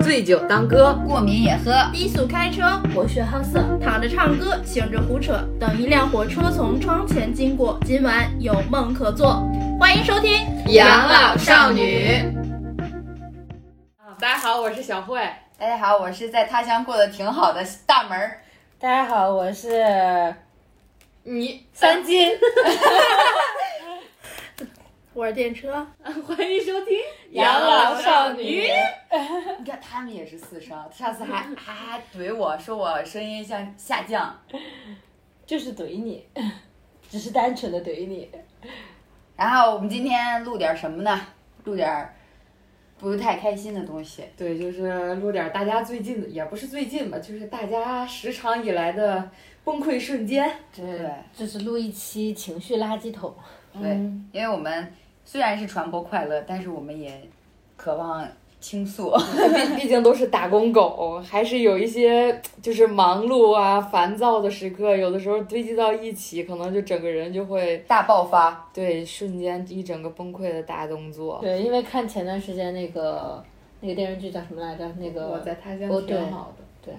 醉酒当歌，过敏也喝。低速开车，博学好色，躺着唱歌，醒着胡扯。等一辆火车从窗前经过，今晚有梦可做。欢迎收听《养老少女》。大家好，我是小慧。大家好，我是在他乡过得挺好的大门儿。大家好，我是你三金。我是电车，欢迎收听 《养老少女》。你看他们也是四声，上次还还还怼我说我声音像下降。就是怼你，只是单纯的怼你。然后我们今天录点什么呢？录点儿不太开心的东西。对，就是录点大家最近的，也不是最近吧，就是大家时常以来的崩溃瞬间。对就是录一期情绪垃圾桶。对，因为我们虽然是传播快乐，但是我们也渴望倾诉。毕毕竟都是打工狗，还是有一些就是忙碌啊、烦躁的时刻，有的时候堆积到一起，可能就整个人就会大爆发。对瞬间一整个崩溃的大动作。对，因为看前段时间那个那个电视剧叫什么来着？那个我在他乡挺好的。对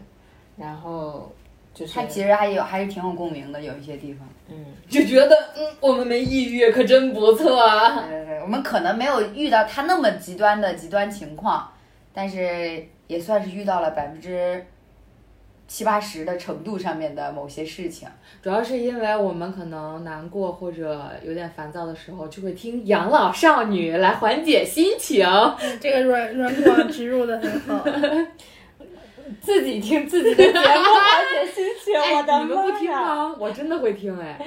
然后就是它其实还有还是挺有共鸣的，有一些地方。嗯，就觉得嗯，我们没抑郁，可真不错啊。对对对，我们可能没有遇到他那么极端的极端情况，但是也算是遇到了百分之七八十的程度上面的某些事情。主要是因为我们可能难过或者有点烦躁的时候，就会听养老少女来缓解心情。这个软软广植入的很好。自己听自己的节目缓解心情，我的哎你们不听！吗？我真的会听哎。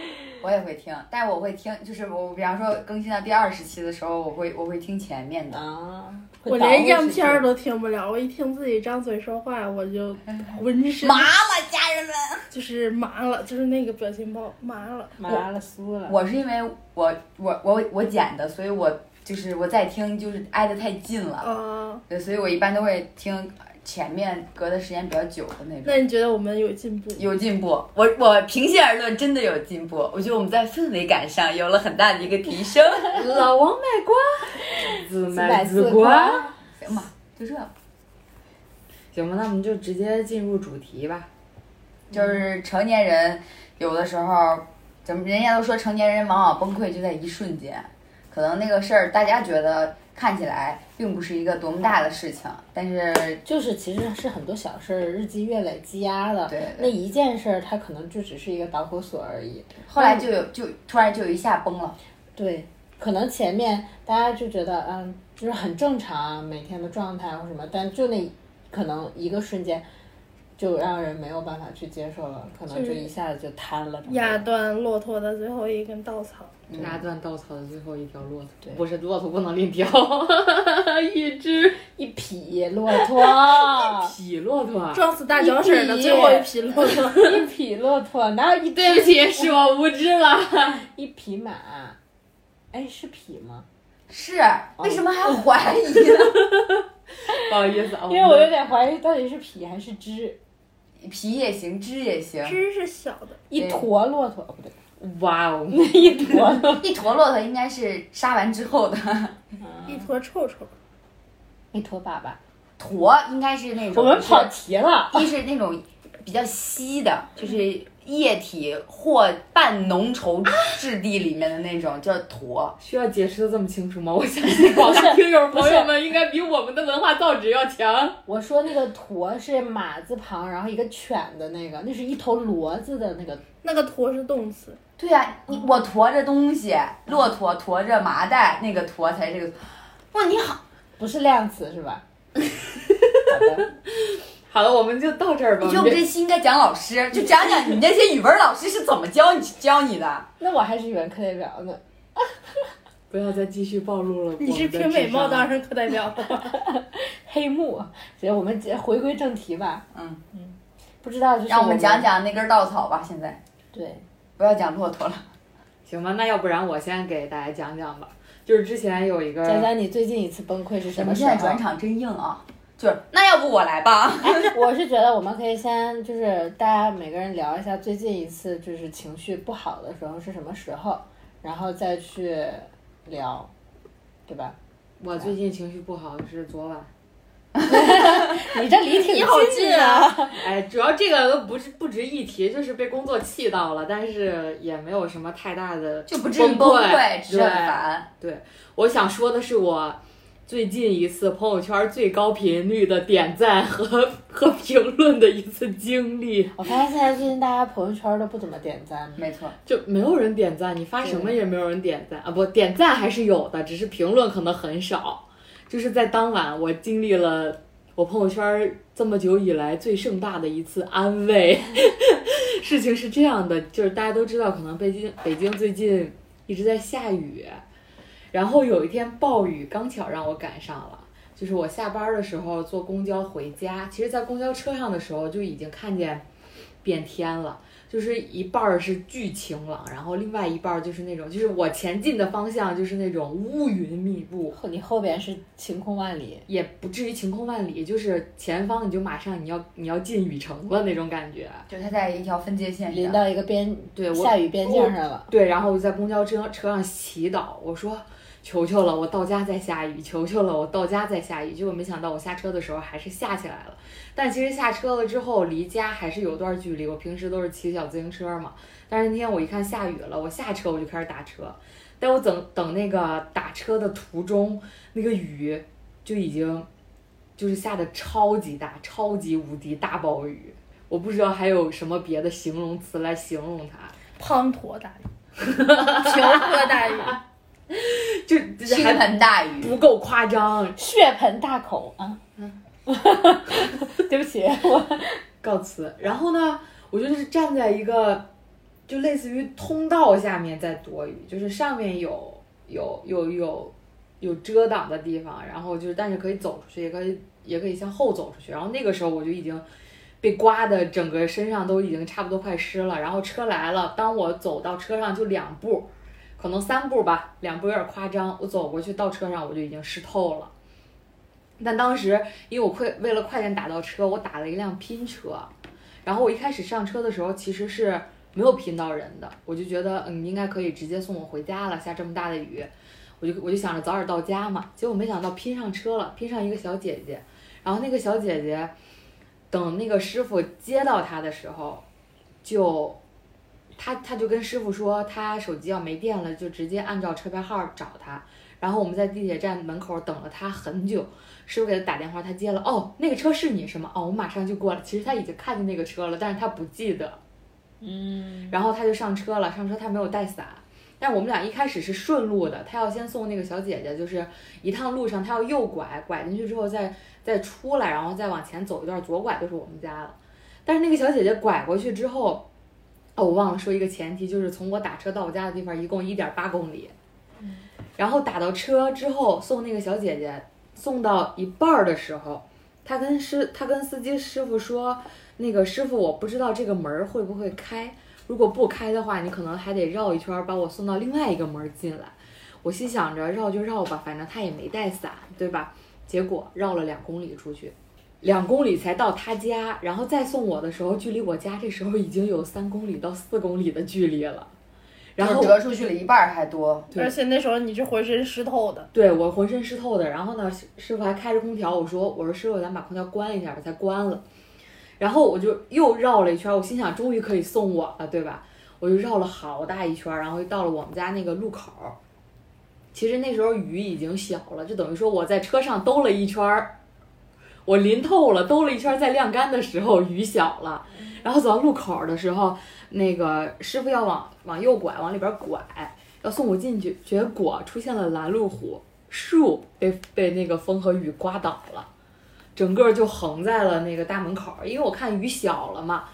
我也会听，但是我会听，就是我比方说更新到第二十期的时候，我会我会听前面的。啊，我连样片儿都听不了，我一听自己张嘴说话，我就浑身麻了，家人们！就是麻了，就是那个表情包麻了。麻了酥了。我是因为我我我我剪的，所以我就是我在听就是挨得太近了，啊，对，所以我一般都会听前面隔的时间比较久的那种。那你觉得我们有进步？有进步，我我平心而论，真的有进步。我觉得我们在氛围感上有了很大的一个提升。老王卖瓜，自卖自自夸。行吧，就这吧，行吧，那我们就直接进入主题吧。就是成年人有的时候，怎么人家都说成年人往往崩溃就在一瞬间，可能那个事儿大家觉得看起来并不是一个多么大的事情，但是就是其实是很多小事儿日积月累积压的，对对那一件事儿它可能就只是一个导火索而已。后来就有就突然就一下崩了。对，可能前面大家就觉得嗯，就是很正常，每天的状态或什么，但就那可能一个瞬间，就让人没有办法去接受了，可能就一下子就瘫了。压断骆驼的最后一根稻草。压断稻草的最后一条骆驼，对不是骆驼不能另挑，一只一匹骆驼，一匹骆驼。撞死大脚婶儿的最后一匹骆驼。一匹骆驼，哪有一对不起，是我无知了。一匹马？哎，是匹吗？是，为什么还怀疑呢？不好意思啊，因为我有点怀疑到底是匹还是只。匹也行，只也行，只是小的，一坨骆驼，哦不对，哇哦，那一坨骆 一坨骆驼应该是杀完之后的，一坨臭臭。一坨粑粑。坨应该是那种我们跑题了。一是那种比较稀的，就是液体或半浓稠质地里面的那种叫坨。需要解释的这么清楚吗？我相信广大听友朋友们应该比我们的文化造诣要强。我说那个坨是马字旁，然后一个犬的那个，那是一头骡子的那个。那个驼是动词，对呀、你我驮着东西，骆驼驮着麻袋，那个驮才是这个。哇，你好，不是量词是吧？好的，好了，我们就到这儿吧。你觉得我们这期应该讲老师，就讲讲你那些语文老师是怎么教你教你的。那我还是语文课代表呢。不要再继续暴露了。你是凭美貌当上课代表 的。黑幕，所以我们回归正题吧。嗯嗯不知道就是让我们们讲。讲那根稻草吧。现在对，不要讲骆驼了。行吧，那要不然我先给大家讲讲吧。就是之前有一个讲讲你最近一次崩溃是什么时候现？在转场真硬啊！就是那要不我来吧。哎，我是觉得我们可以先就是大家每个人聊一下最近一次就是情绪不好的时候是什么时候，然后再去聊，对吧？我最近情绪不好是昨晚，你这离挺你好近啊！哎，主要这个都不是不值一提，就是被工作气到了，但是也没有什么太大的就不至于崩溃，只是很烦。对，我想说的是我最近一次朋友圈最高频率的点赞和和评论的一次经历。我发现现在最近大家朋友圈都不怎么点赞，没错，就没有人点赞，你发什么也没有人点赞啊！不，点赞还是有的，只是评论可能很少。就是在当晚，我经历了我朋友圈这么久以来最盛大的一次安慰。事情是这样的，就是大家都知道，可能北京北京最近一直在下雨，然后有一天暴雨刚巧让我赶上了。就是我下班的时候坐公交回家，其实，在公交车上的时候就已经看见变天了。就是一半儿是巨晴朗，然后另外一半儿就是那种，就是我前进的方向就是那种乌云密布，你后边是晴空万里，也不至于晴空万里，就是前方你就马上你要你要进雨城了那种感觉，就它在一条分界线临到一个边对下雨边境上了，对，然后我在公交车车上祈祷，我说求求了，我到家再下雨，求求了，我到家再下雨，结果没想到我下车的时候还是下起来了。但其实下车了之后，离家还是有段距离。我平时都是骑小自行车嘛，但是那天我一看下雨了，我下车我就开始打车。但我等等那个打车的途中，那个雨就已经就是下的超级大，超级无敌大暴雨。我不知道还有什么别的形容词来形容它。滂沱大雨，瓢泼大雨，就 倾盆大雨，不够夸张，血盆大口啊。嗯。对不起，我告辞。然后呢，我就是站在一个就类似于通道下面在躲雨，就是上面有有有有有遮挡的地方，然后就是但是可以走出去，也可以也可以向后走出去。然后那个时候我就已经被刮的整个身上都已经差不多快湿了。然后车来了，当我走到车上就两步，可能三步吧，两步有点夸张。我走过去到车上，我就已经湿透了。但当时因为我快为了快点打到车，我打了一辆拼车，然后我一开始上车的时候其实是没有拼到人的，我就觉得嗯应该可以直接送我回家了，下这么大的雨，我就我就想着早点到家嘛，结果没想到拼上车了，拼上一个小姐姐，然后那个小姐姐等那个师傅接到她的时候，就她她就跟师傅说他手机要没电了，就直接按照车牌号找他，然后我们在地铁站门口等了他很久。师傅给他打电话，他接了。哦，那个车是你是吗？哦，我马上就过来。其实他已经看见那个车了，但是他不记得。嗯。然后他就上车了，上车他没有带伞。但我们俩一开始是顺路的，他要先送那个小姐姐，就是一趟路上他要右拐，拐进去之后再再出来，然后再往前走一段左拐就是我们家了。但是那个小姐姐拐过去之后，哦，我忘了说一个前提，就是从我打车到我家的地方一共一点八公里。然后打到车之后送那个小姐姐。送到一半儿的时候，她跟师她跟司机师傅说：“那个师傅，我不知道这个门会不会开，如果不开的话，你可能还得绕一圈把我送到另外一个门进来。”我心想着绕就绕吧，反正他也没带伞，对吧？结果绕了两公里出去，两公里才到他家，然后再送我的时候，距离我家这时候已经有三公里到四公里的距离了。然后折出去了一半还多，而且那时候你是浑身湿透的。对我浑身湿透的，然后呢，师傅还开着空调，我说我说师傅，咱把空调关一下吧，才关了。然后我就又绕了一圈，我心想终于可以送我了，对吧？我就绕了好大一圈，然后又到了我们家那个路口。其实那时候雨已经小了，就等于说我在车上兜了一圈，我淋透了，兜了一圈，在晾干的时候雨小了，然后走到路口的时候。那个师傅要往往右拐，往里边拐，要送我进去，结果出现了拦路虎，树被被那个风和雨刮倒了，整个就横在了那个大门口。因为我看雨小了嘛，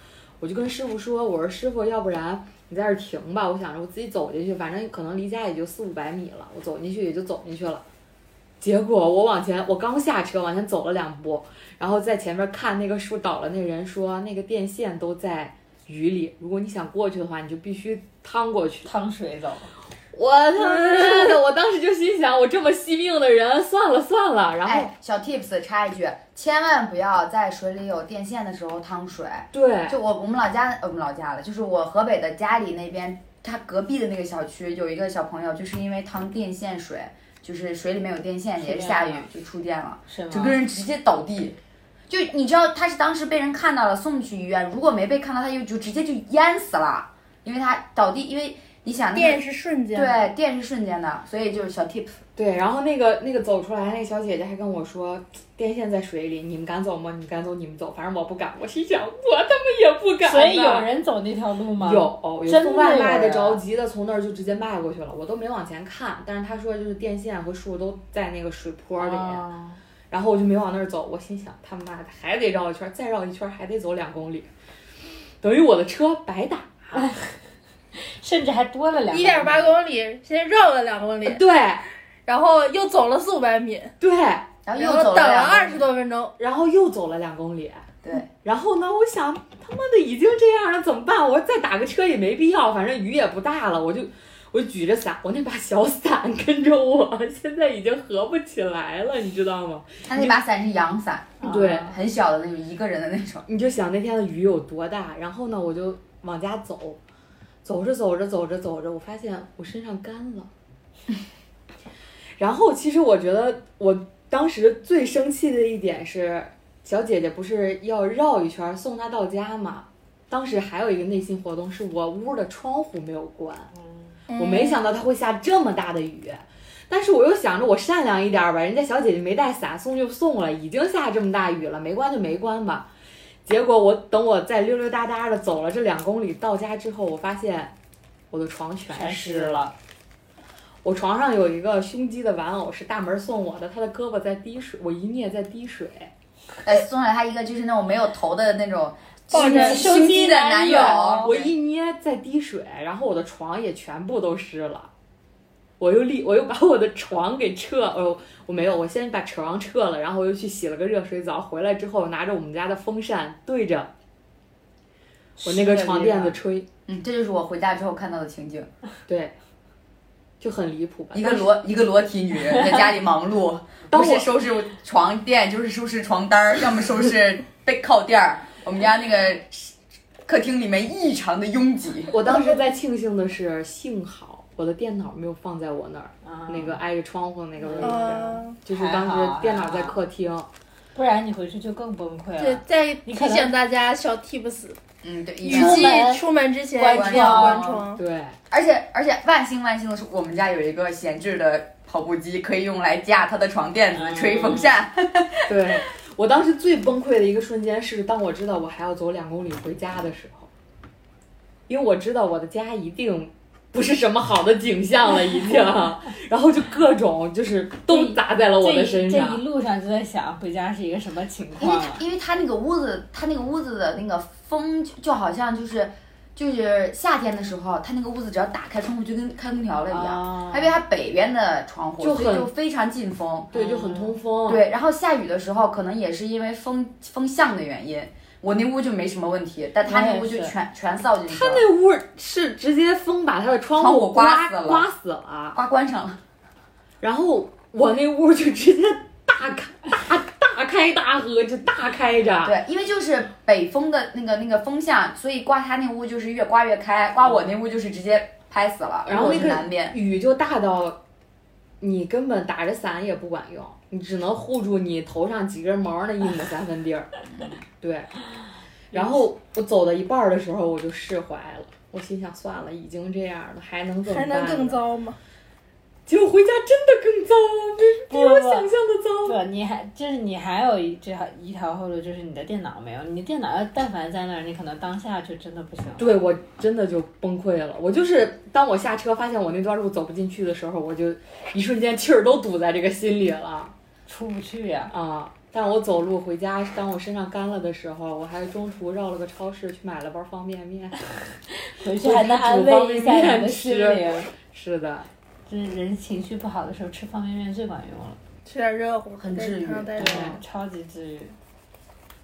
我就跟师傅说：“我说师傅，要不然你在这停吧，我想着我自己走进去，反正可能离家也就四五百米了，我走进去也就走进去了。”结果我往前，我刚下车往前走了两步，然后在前面看那个树倒了，那人说那个电线都在。雨里，如果你想过去的话，你就必须趟过去，趟水走。我他妈的！我当时就心想，我这么惜命的人，算了算了。然后，小 tips 插一句，千万不要在水里有电线的时候趟水。对，就我我们老家，我们老家了，就是我河北的家里那边，他隔壁的那个小区有一个小朋友，就是因为趟电线水，就是水里面有电线，也是下雨就触电了，整个人直接倒地。就你知道他是当时被人看到了，送去医院，如果没被看到，他就就直接就淹死了，因为他倒地，因为你想那个电是瞬间的，对电是瞬间的，所以就是小 tips。对，然后那个那个走出来那个小姐姐还跟我说，电线在水里，你们敢走吗？你们敢走你们走，反正我不敢。我心想，我他妈也不敢。所以有人走那条路吗？有有送外卖的着急的，从那儿就直接迈过去了，我都没往前看。但是他说就是电线和树都在那个水坡里，啊然后我就没往那儿走。我心想他妈的还得绕一圈，再绕一圈还得走两公里，等于我的车白打。甚至还多了两一点八公里，先绕了两公里，对然后又走了四五百米，对，然后又等了二十多分钟，然后又走了两公里。对，然后呢，我想他妈的已经这样了，怎么办？我说再打个车也没必要，反正雨也不大了，我就我就举着伞，我那把小伞跟着我，现在已经合不起来了，你知道吗？他那把伞是阳伞，对啊很小的那种，一个人的那种。你就想那天的雨有多大，然后呢，我就往家走，走着走着走着走着，我发现我身上干了。然后其实我觉得我当时最生气的一点是，小姐姐不是要绕一圈送她到家嘛？当时还有一个内心活动，是我屋的窗户没有关，我没想到它会下这么大的雨。但是我又想着我善良一点儿吧，人家小姐姐没带伞，送就送了，已经下这么大雨了，没关就没关吧。结果我等我再溜溜达达的走了这两公里，到家之后，我发现我的床全全湿湿了。我床上有一个胸肌的玩偶，是大门送我的，他的胳膊在滴水，我一捏在滴水。呃，送了他一个就是那种没有头的那种抱着胸肌的男友，我一捏在滴水，然后我的床也全部都湿了。我又立，我又把我的床给撤，哦，我没有，我先把床撤了，然后我又去洗了个热水澡，回来之后拿着我们家的风扇对着我那个床垫子吹，嗯，这就是我回家之后看到的情景，对，就很离谱吧。一个裸一个裸体女人在家里忙碌，不是收拾床垫就是收拾床单儿，要么收拾被靠垫儿。我们家那个客厅里面异常的拥挤，我当时在庆幸的是，幸好我的电脑没有放在我那儿，啊那个挨着窗户那个位置，嗯，就是当时电脑在客厅。不然你回去就更崩溃对，了。再提你可能醒大家小 tips，嗯，对，一雨样出门季出门之前关一定要关窗窗。对，而且而且万幸万幸的是，我们家有一个闲置的跑步机，可以用来架他的床垫子、吹风扇。对我当时最崩溃的一个瞬间是，当我知道我还要走两公里回家的时候，因为我知道我的家一定不是什么好的景象了，已经，然后就各种就是都砸在了我的身上这上一。路上就在想回家是一个什么情况因为况了。因为他那个屋子，他那个屋子的那个风就就好像就是就是夏天的时候，他那个屋子只要打开窗户就跟开空调了一样。啊还因为它北边的窗户，所以就很就非常进风。对，就很通风。，对，然后下雨的时候，可能也是因为风风向的原因，我那屋就没什么问题，但他那屋就全全扫进去了他，那屋是直接风把他的窗窗户户刮刮死了刮死了，刮关上了。然后我那屋就直接大开大大开大合，就大开着。对，因为就是北风的那个那个风向，所以刮他那屋就是越刮越开，刮我那屋就是直接拍死了。然后那个是南边，雨就大到，你根本打着伞也不管用，你只能护住你头上几根毛那一亩三分地儿。对，然后我走到一半儿的时候，我就释怀了。我心想，算了，已经这样了，还能怎么办？还能更。糟吗？结果回家真的更糟，比比我想象的糟。不，你还就是你还有一这一条后路，就是你的电脑没有。你电脑要但凡在那儿，你可能当下就真的不行。对我真的就崩溃了。我就是当我下车发现我那段路走不进去的时候，我就一瞬间气儿都堵在这个心里了出不去呀、啊！但我走路回家，当我身上干了的时候，我还中途绕了个超市去买了包方便面。回去还能安慰一下你的心灵。是的，就是人情绪不好的时候吃方便面最管用了，吃点热乎，很治愈对超级治愈。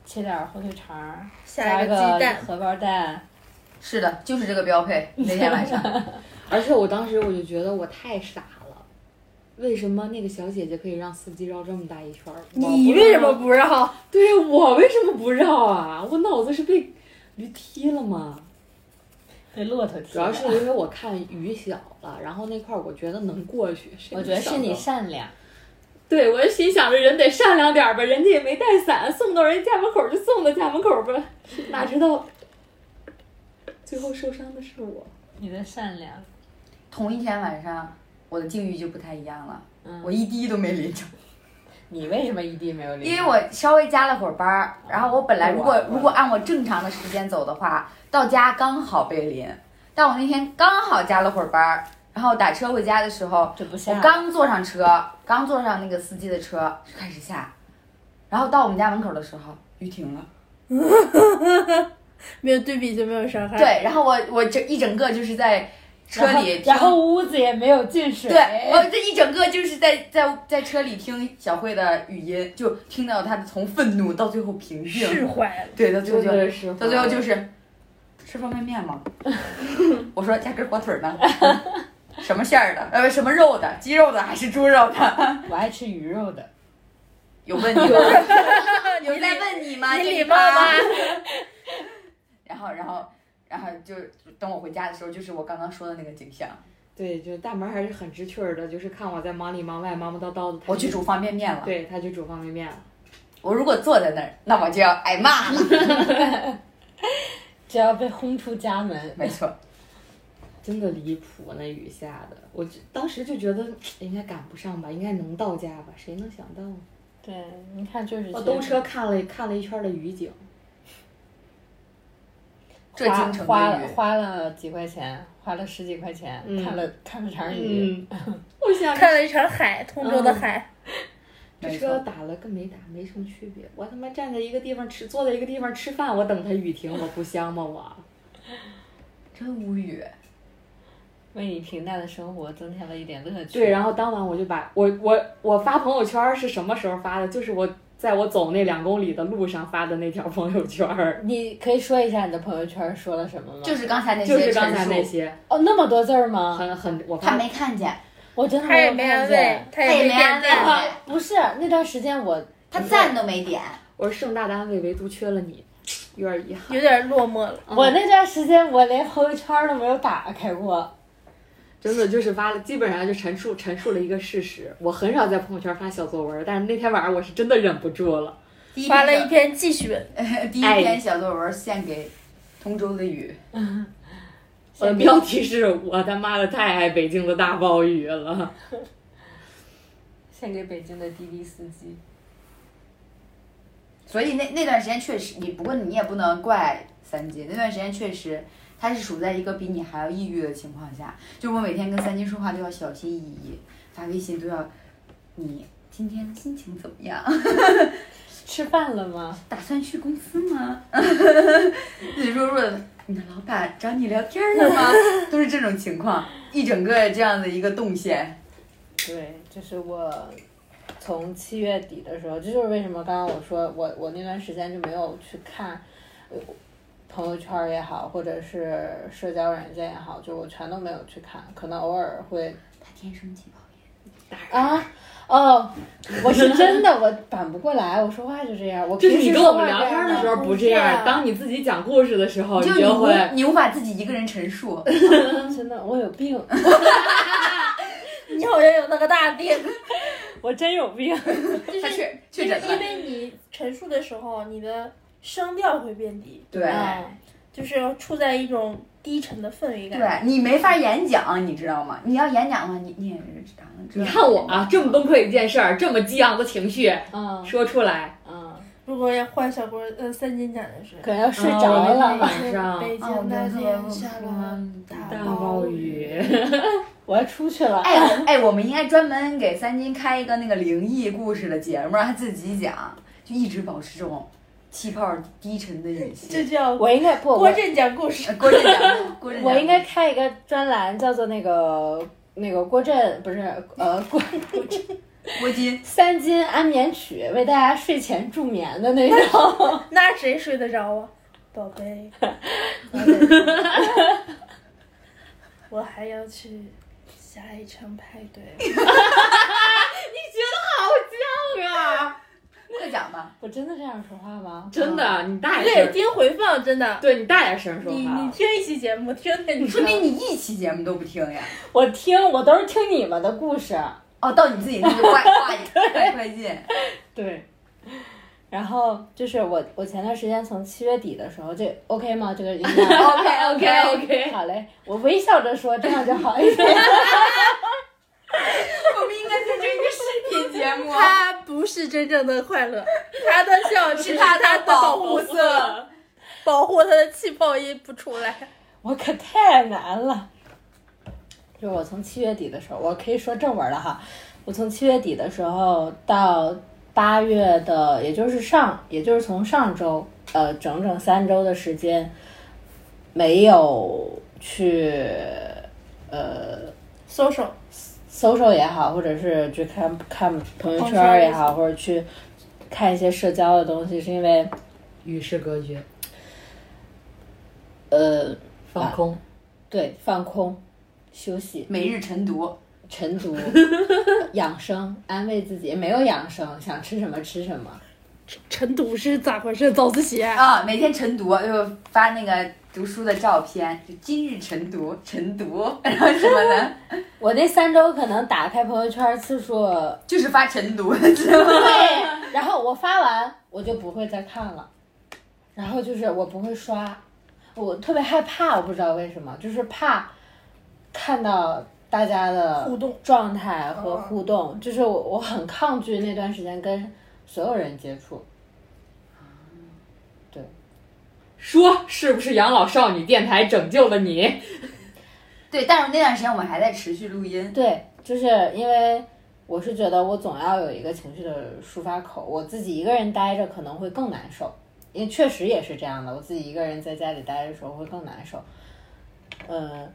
切点火腿肠加一个鸡蛋，荷包蛋，是的，就是这个标配。那天晚上，而且我当时我就觉得我太傻了，为什么那个小姐姐可以让司机绕这么大一圈儿？你为什么不绕？对我为什么不绕啊？我脑子是被驴踢了吗？被骆驼踢主要。是因为我看雨小了，然后那块儿我觉得能过去。谁我觉得是你善良，对，我就心想着人得善良点儿吧，人家也没带伞，送到人家门口就送到家门口吧，哪知道最后受伤的是我。你的善良。同一天晚上，我的境遇就不太一样了，嗯我一滴都没淋着。你为什么一滴没有淋？因为我稍微加了会儿班儿，然后我本来如果如果按我正常的时间走的话，到家刚好被淋。但我那天刚好加了会儿班儿，然后打车回家的时候，就不下。我刚坐上车，刚坐上那个司机的车就开始下，然后到我们家门口的时候雨停了。没有对比就没有伤害。对，然后我我这一整个就是在车里听然后屋子也没有进水。对，我这一整个就是在在在车里听小慧的语音，就听到她从愤怒到最后平静释，怀了。对，到最后就是，到最后就是吃方便面吗？我说加根火腿呢，什么馅儿的？呃，什么肉的？鸡肉的还是猪肉的？我爱吃鱼肉的。有问你吗？有人在问你吗？你礼貌吗？然后，然后，然后就等我回家的时候，就是我刚刚说的那个景象。对，就大门还是很知趣儿的，就是看我在忙里忙外忙忙叨叨的，我去煮方便面了。对他去煮方便面了。我如果坐在那儿，那我就要挨骂了。就要被轰出家门。没错，真的离谱，那雨下的，我就当时就觉得应该赶不上吧，应该能到家吧，谁能想到？对，你看就是我兜车看了看了一圈的雨景，这花京城花了，花了几块钱，花了十几块钱，嗯看了看了场雨。嗯，我想看了一场海，通州的海。这，车打了跟没打没什么区别。我他妈站在一个地方吃，坐在一个地方吃饭，我等它雨停，我不香吗？我 真无语。为你平淡的生活增添了一点乐趣。对，然后当晚我就把我我我发朋友圈是什么时候发的？就是我在我走那两公里的路上发的那条朋友圈儿，你可以说一下你的朋友圈说了什么吗？就是刚才那些就是刚才那些，哦，那么多字儿吗？很很我他没看见，我真的他也有看没安慰见。，他也没安慰。他也没 不是那段时间我他赞都没点。我是盛大的安慰，唯独缺了你，有点遗憾。有点落寞了。我那段时间我连朋友圈都没有打开过。真的就是发了，基本上就陈述陈述了一个事实。我很少在朋友圈发小作文，但是那天晚上我是真的忍不住了。第一发了一篇篇记叙文，第一篇小作文献给通州的雨。我的标题是我他妈的太爱北京的大暴雨了。献给北京的滴滴司机。所以那那段时间确实，你不过你也不能怪三金，那段时间确实他是处在一个比你还要抑郁的情况下。就我每天跟三金说话都要小心翼翼，发微信都要你今天心情怎么样？吃饭了吗？打算去公司吗？你弱弱的，你的老板找你聊天了吗？都是这种情况，一整个这样的一个动线。对，就是我从七月底的时候，这就是为什么刚刚我说我我那段时间就没有去看，呃朋友圈儿也好，或者是社交软件也好，就我全都没有去看，可能偶尔会他天生气泡炎，啊。哦，我是真的，我反不过来，我说话就这样。我就是平时你跟我们聊天的时候不这样样，当你自己讲故事的时候，就你无就会。你无法自己一个人陈述。真的，我有病 你好像有那个大病，我真有病。就是他确确因为因。为你陈述的时候，你的声调会变低，对啊就是处在一种低沉的氛围感。对你没法演讲，你知道吗？你要演讲的话，你你也是这样。你看我啊，这么崩溃一件事儿，这么激昂的情绪嗯说出来，嗯，如果要换小郭呃三金讲的是。可能要睡啊着了。晚上北哦京那天下了大大暴雨。雨，我要出去了。哎哎，我们应该专门给三金开一个那个灵异故事的节目，让他自己讲，就一直保持这种气泡低沉的语气。这叫我应该不，我郭震讲故事。呃郭震讲，郭震，我应该开一个专栏，叫做那个那个郭震不是呃 郭郭震郭金。三金安眠曲，为大家睡前助眠的那种。那谁睡得着啊，宝贝？宝 贝我还要去下一场派对。你觉得好犟啊！快讲吧，我我真的这样说话吗？真的，你大点声，听回放，真的。对你大点声说你你。听一期节目，听听你说明你一期节目都不听呀。我听，我都是听你们的故事。哦，到你自己那就快快进。对。然后就是我，我前段时间从七月底的时候，这 OK 吗？这个 OK OK OK，好嘞，我微笑着说，这样就好一点。我们应该变成一个视频节目。他不是真正的快乐，他的笑只是他的保护色，保护他的气泡音不出来。我可太难了。就是我从七月底的时候，我可以说正文了哈。我从七月底的时候到八月的，也就是上，也就是从上周，呃，整整三周的时间，没有去，呃，搜手，搜搜也好，或者是去看看朋友圈也好，或者去看一些社交的东西，是因为与世隔绝，呃，放空。对，放空、休息、每日晨读，晨读、养生，安慰自己，没有养生，想吃什么吃什么。晨读是咋回事？早自习啊？啊，每天晨读就发那个读书的照片，就今日晨读，晨读，然后什么的，我那三周可能打开朋友圈次数，就是发晨读？对，然后我发完我就不会再看了，然后就是我不会刷，我特别害怕，我不知道为什么，就是怕看到大家的互动状态和互动，就是我我很抗拒那段时间跟所有人接触。说是不是养老少女电台拯救了你？对，但是那段时间我们还在持续录音，对，就是因为我是觉得我总要有一个情绪的抒发口，我自己一个人待着可能会更难受，因为确实也是这样的，我自己一个人在家里待着的时候会更难受。嗯，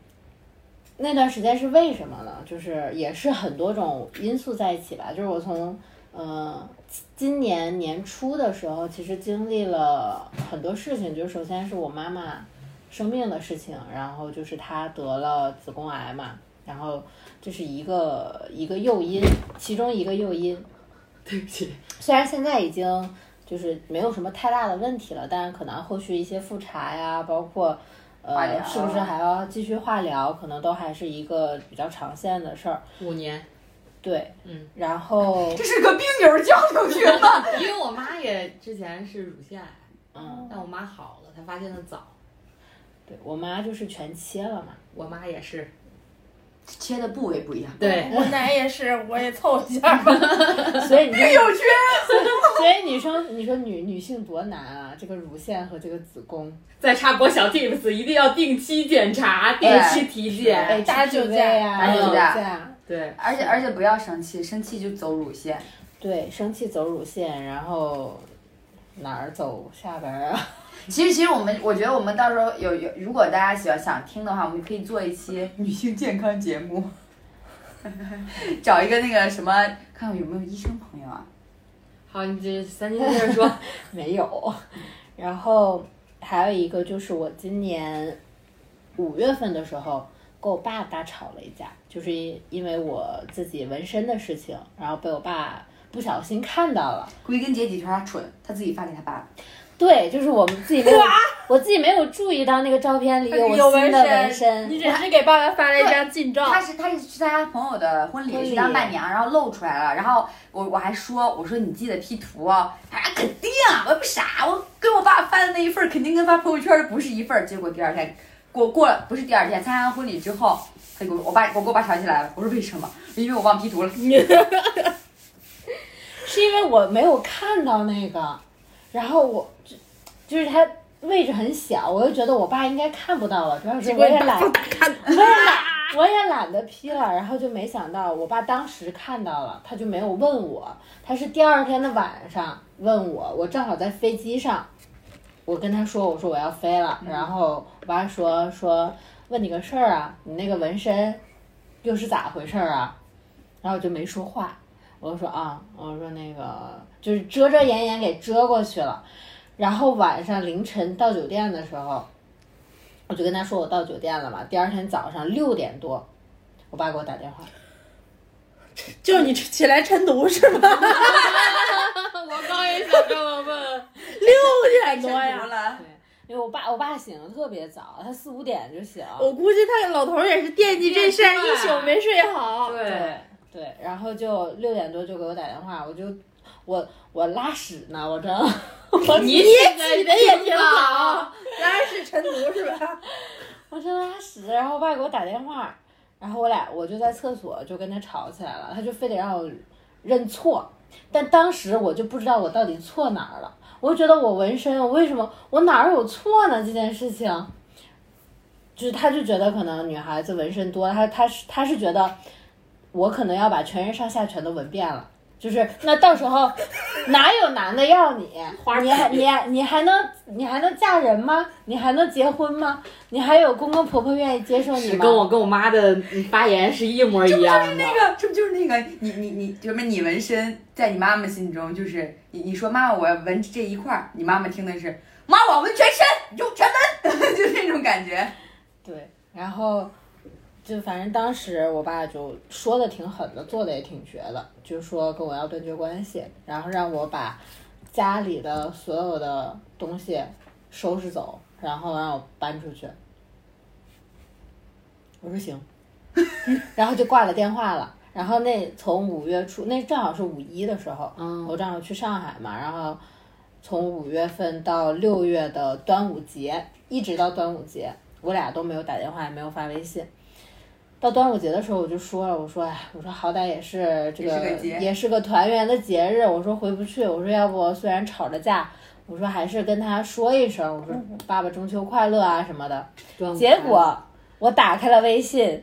那段时间是为什么呢？就是也是很多种因素在一起吧，就是我从呃今年年初的时候，其实经历了很多事情，就是首先是我妈妈生病的事情，然后就是她得了子宫癌嘛，然后这是一个一个诱因，其中一个诱因。对不起，虽然现在已经就是没有什么太大的问题了，但是可能后续一些复查呀，包括呃是不是还要继续化疗，可能都还是一个比较长线的事儿。五年。对，嗯，然后 这是个病友交流群吗？因为我妈也之前是乳腺癌，嗯，但我妈好了，她发现的早。对我妈就是全切了嘛，我妈也是。切的部位不一样，对，我奶也是，我也凑一下吧。所以你就病友群。所以女生你说女女性多难啊，这个乳腺和这个子宫，再插播小 tips，一定要定期检查，定期体检。哎，打酒 HPV 架呀，打酒架架对，而且而且不要生气，生气就走乳腺。对，生气走乳腺，然后哪儿走下边儿啊？其实其实我们我觉得我们到时候有有，如果大家喜欢想听的话，我们可以做一期女性健康节目，找一个那个什么，看看有没有医生朋友啊。好，你这三金接着说。没有。然后还有一个就是我今年五月份的时候跟我爸大吵了一架，就是因因为我自己纹身的事情，然后被我爸不小心看到了。归根结底就是他蠢，他自己发给他爸。对，就是我们自己没有，我自己没有注意到那个照片里有有我新的纹你。只是给爸爸发了一张近照。他是他是去参加朋友的婚礼，去当伴娘，然后露出来了。然后我我还说，我说你记得 P 图啊，他说肯定啊，我也不傻，我跟我爸发的那一份儿肯定跟发朋友圈的不是一份儿。结果第二天过过了，不是第二天参加完婚礼之后，他就给我我爸我跟我爸吵起来了。我说为什么？因为我忘 P 图了。是因为我没有看到那个，然后我就就是他位置很小，我就觉得我爸应该看不到了，主要是我也懒，看，我也懒，我也懒得 P 了，然后就没想到我爸当时看到了，他就没有问我，他是第二天的晚上问我，我正好在飞机上，我跟他说我说我要飞了，然后我爸说说问你个事儿啊，你那个纹身又是咋回事儿啊？然后我就没说话。我就说啊，我说那个就是遮遮掩掩给遮过去了，然后晚上凌晨到酒店的时候，我就跟他说我到酒店了嘛。第二天早上六点多，我爸给我打电话，就你起来晨读是吗？我刚也想这么问。六点多太呀 对！因为我爸我爸醒的特别早，他四五点就醒。我估计他老头儿也是惦记这事儿，一宿没睡好。对，对，然后就六点多就给我打电话，我就我我拉屎呢，我正我你你起的也挺早，拉屎晨读是吧？我正拉屎，然后我爸给我打电话，然后我俩我就在厕所就跟他吵起来了，他就非得让我认错，但当时我就不知道我到底错哪儿了，我就觉得我纹身，我为什么我哪儿有错呢？这件事情，就是他就觉得可能女孩子纹身多，他他是他是觉得我可能要把全身上下全都纹遍了。就是那到时候哪有男的要你？你还你还你还能你还能嫁人吗？你还能结婚吗？你还有公公婆婆愿意接受你吗？是跟我跟我妈的发言是一模一样的就是。那个，这不就是那个你你你什么？你纹身在你妈妈心中就是你你说妈妈我要纹这一块儿，你妈妈听的是妈我要纹全身，你就全纹，就那种感觉。对，然后就反正当时我爸就说的挺狠的，做的也挺绝的，就说跟我要断绝关系，然后让我把家里的所有的东西收拾走，然后让我搬出去。我说行，然后就挂了电话了。然后那从五月初，那正好是五一的时候，嗯我正好去上海嘛，然后从五月份到六月的端午节，一直到端午节，我俩都没有打电话，也没有发微信。到端午节的时候，我就说了，我说，哎，我说好歹也是这个也是个节也是个团圆的节日，我说回不去，我说要不虽然吵着架，我说还是跟他说一声，我说爸爸中秋快乐啊什么的。结果我打开了微信，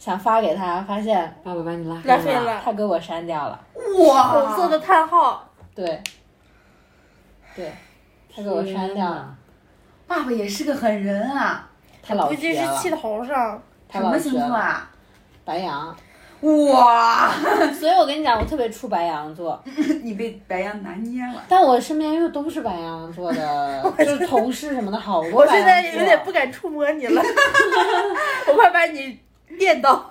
想发给他，发现爸爸把你拉黑了他给我删掉了。哇，红色的叹号，对，对，他给我删掉了。爸爸也是个狠人啊！他老估计，是气头上。什么星？座啊？白羊。哇，所以我跟你讲，我特别怵白羊座，你被白羊拿捏了。但我身边又都是白羊座的，就是同事什么的，好多我。现在有点不敢触摸你了，我怕把你电到，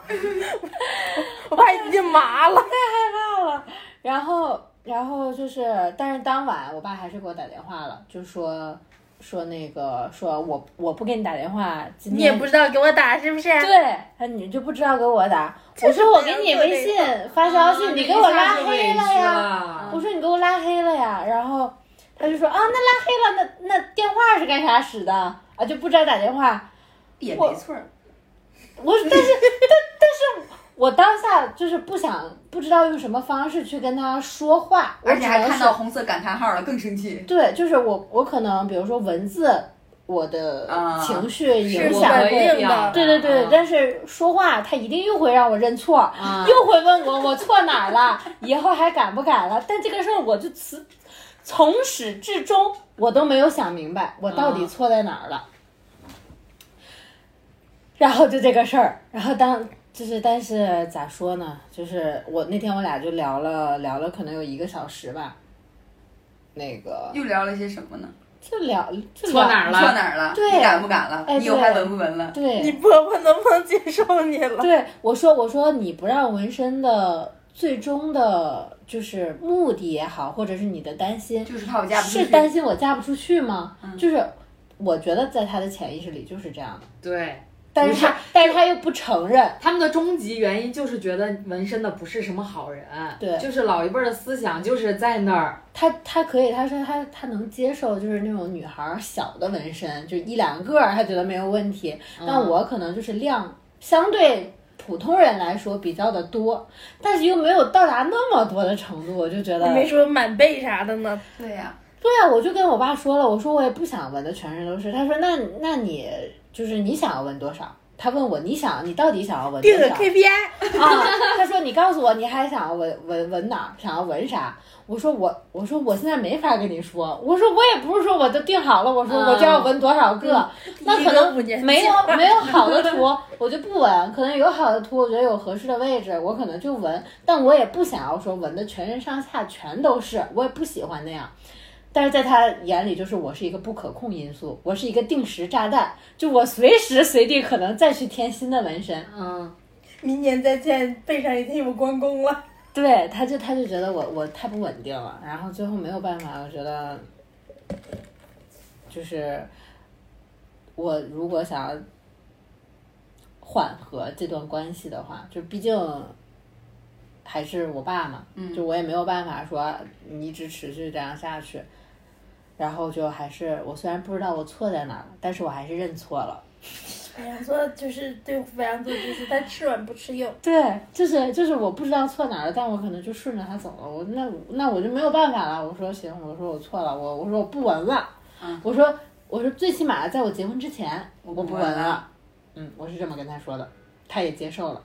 我怕已经麻了。然后，然后就是，但是当晚我爸还是给我打电话了，就说说那个说我我不给你打电话，今天你也不知道给我打是不是？对，他你就不知道给我打，我说我给你微信发消息，你给我拉黑了呀。呀我说你给我拉黑了呀，然后他就说啊，那拉黑了，那那电话是干啥使的啊？就不知道打电话。也没错儿，我但是但但是我当下就是不想不知道用什么方式去跟他说话，我而且还看到红色感叹号了，更生气。对，就是我我可能比如说文字，我的啊情绪是影响稳会。定的。对对对，但是说话他一定又会让我认错，啊又会问我我错哪儿了，以后还敢不敢了？但这个事儿我就从从始至终我都没有想明白我到底错在哪儿了。然后就这个事儿，然后当就是但是咋说呢？就是我那天我俩就聊了聊了，可能有一个小时吧。那个又聊了些什么呢？就聊就聊错哪儿了错哪儿了？对你敢不敢了？哎你有还对纹不纹了？对，你婆婆能不能接受你了？对，我说我说你不让纹身的最终的就是目的也好，或者是你的担心，就是怕我嫁不出去。是担心我嫁不出去吗？嗯就是我觉得在他的潜意识里就是这样的，对，但是他但是他又不承认，他们的终极原因就是觉得纹身的不是什么好人，对。就是老一辈儿的思想就是在那儿，他他可以，他说他他能接受，就是那种女孩儿小的纹身，就一两个儿，他觉得没有问题。但嗯我可能就是量相对普通人来说比较的多，但是又没有到达那么多的程度，我就觉得。你没说满背啥的呢？对呀、对啊，我就跟我爸说了，我说我也不想纹的全身都是。他说那那你就是你想要纹多少？他问我你想你到底想要纹多定个少？KPI，啊，他说你告诉我你还想要纹纹纹哪儿？想要纹啥？我说我我说我现在没法跟你说，我说我也不是说我都定好了，我说我就要纹多少个，那可能没有 没有好的图我就不纹，可能有好的图，我觉得有合适的位置，我可能就纹，但我也不想要说纹的全身上下全都是，我也不喜欢那样。但是在他眼里，就是我是一个不可控因素，我是一个定时炸弹，就我随时随地可能再去添新的纹身。嗯，明年再见，背上已经有关公了。对，他就他就觉得我我太不稳定了，然后最后没有办法，我觉得就是我如果想要缓和这段关系的话，就毕竟还是我爸嘛，就我也没有办法说你一直持续这样下去。然后就还是我虽然不知道我错在哪儿，但是我还是认错了。白羊座就是对白羊座就是他吃软不吃硬，对，就是就是我不知道错哪儿了，但我可能就顺着他走了。我那那我就没有办法了。我说行，我说我错了，我我说我不闻了。我说我说最起码在我结婚之前我不闻了。嗯，我是这么跟他说的，他也接受了。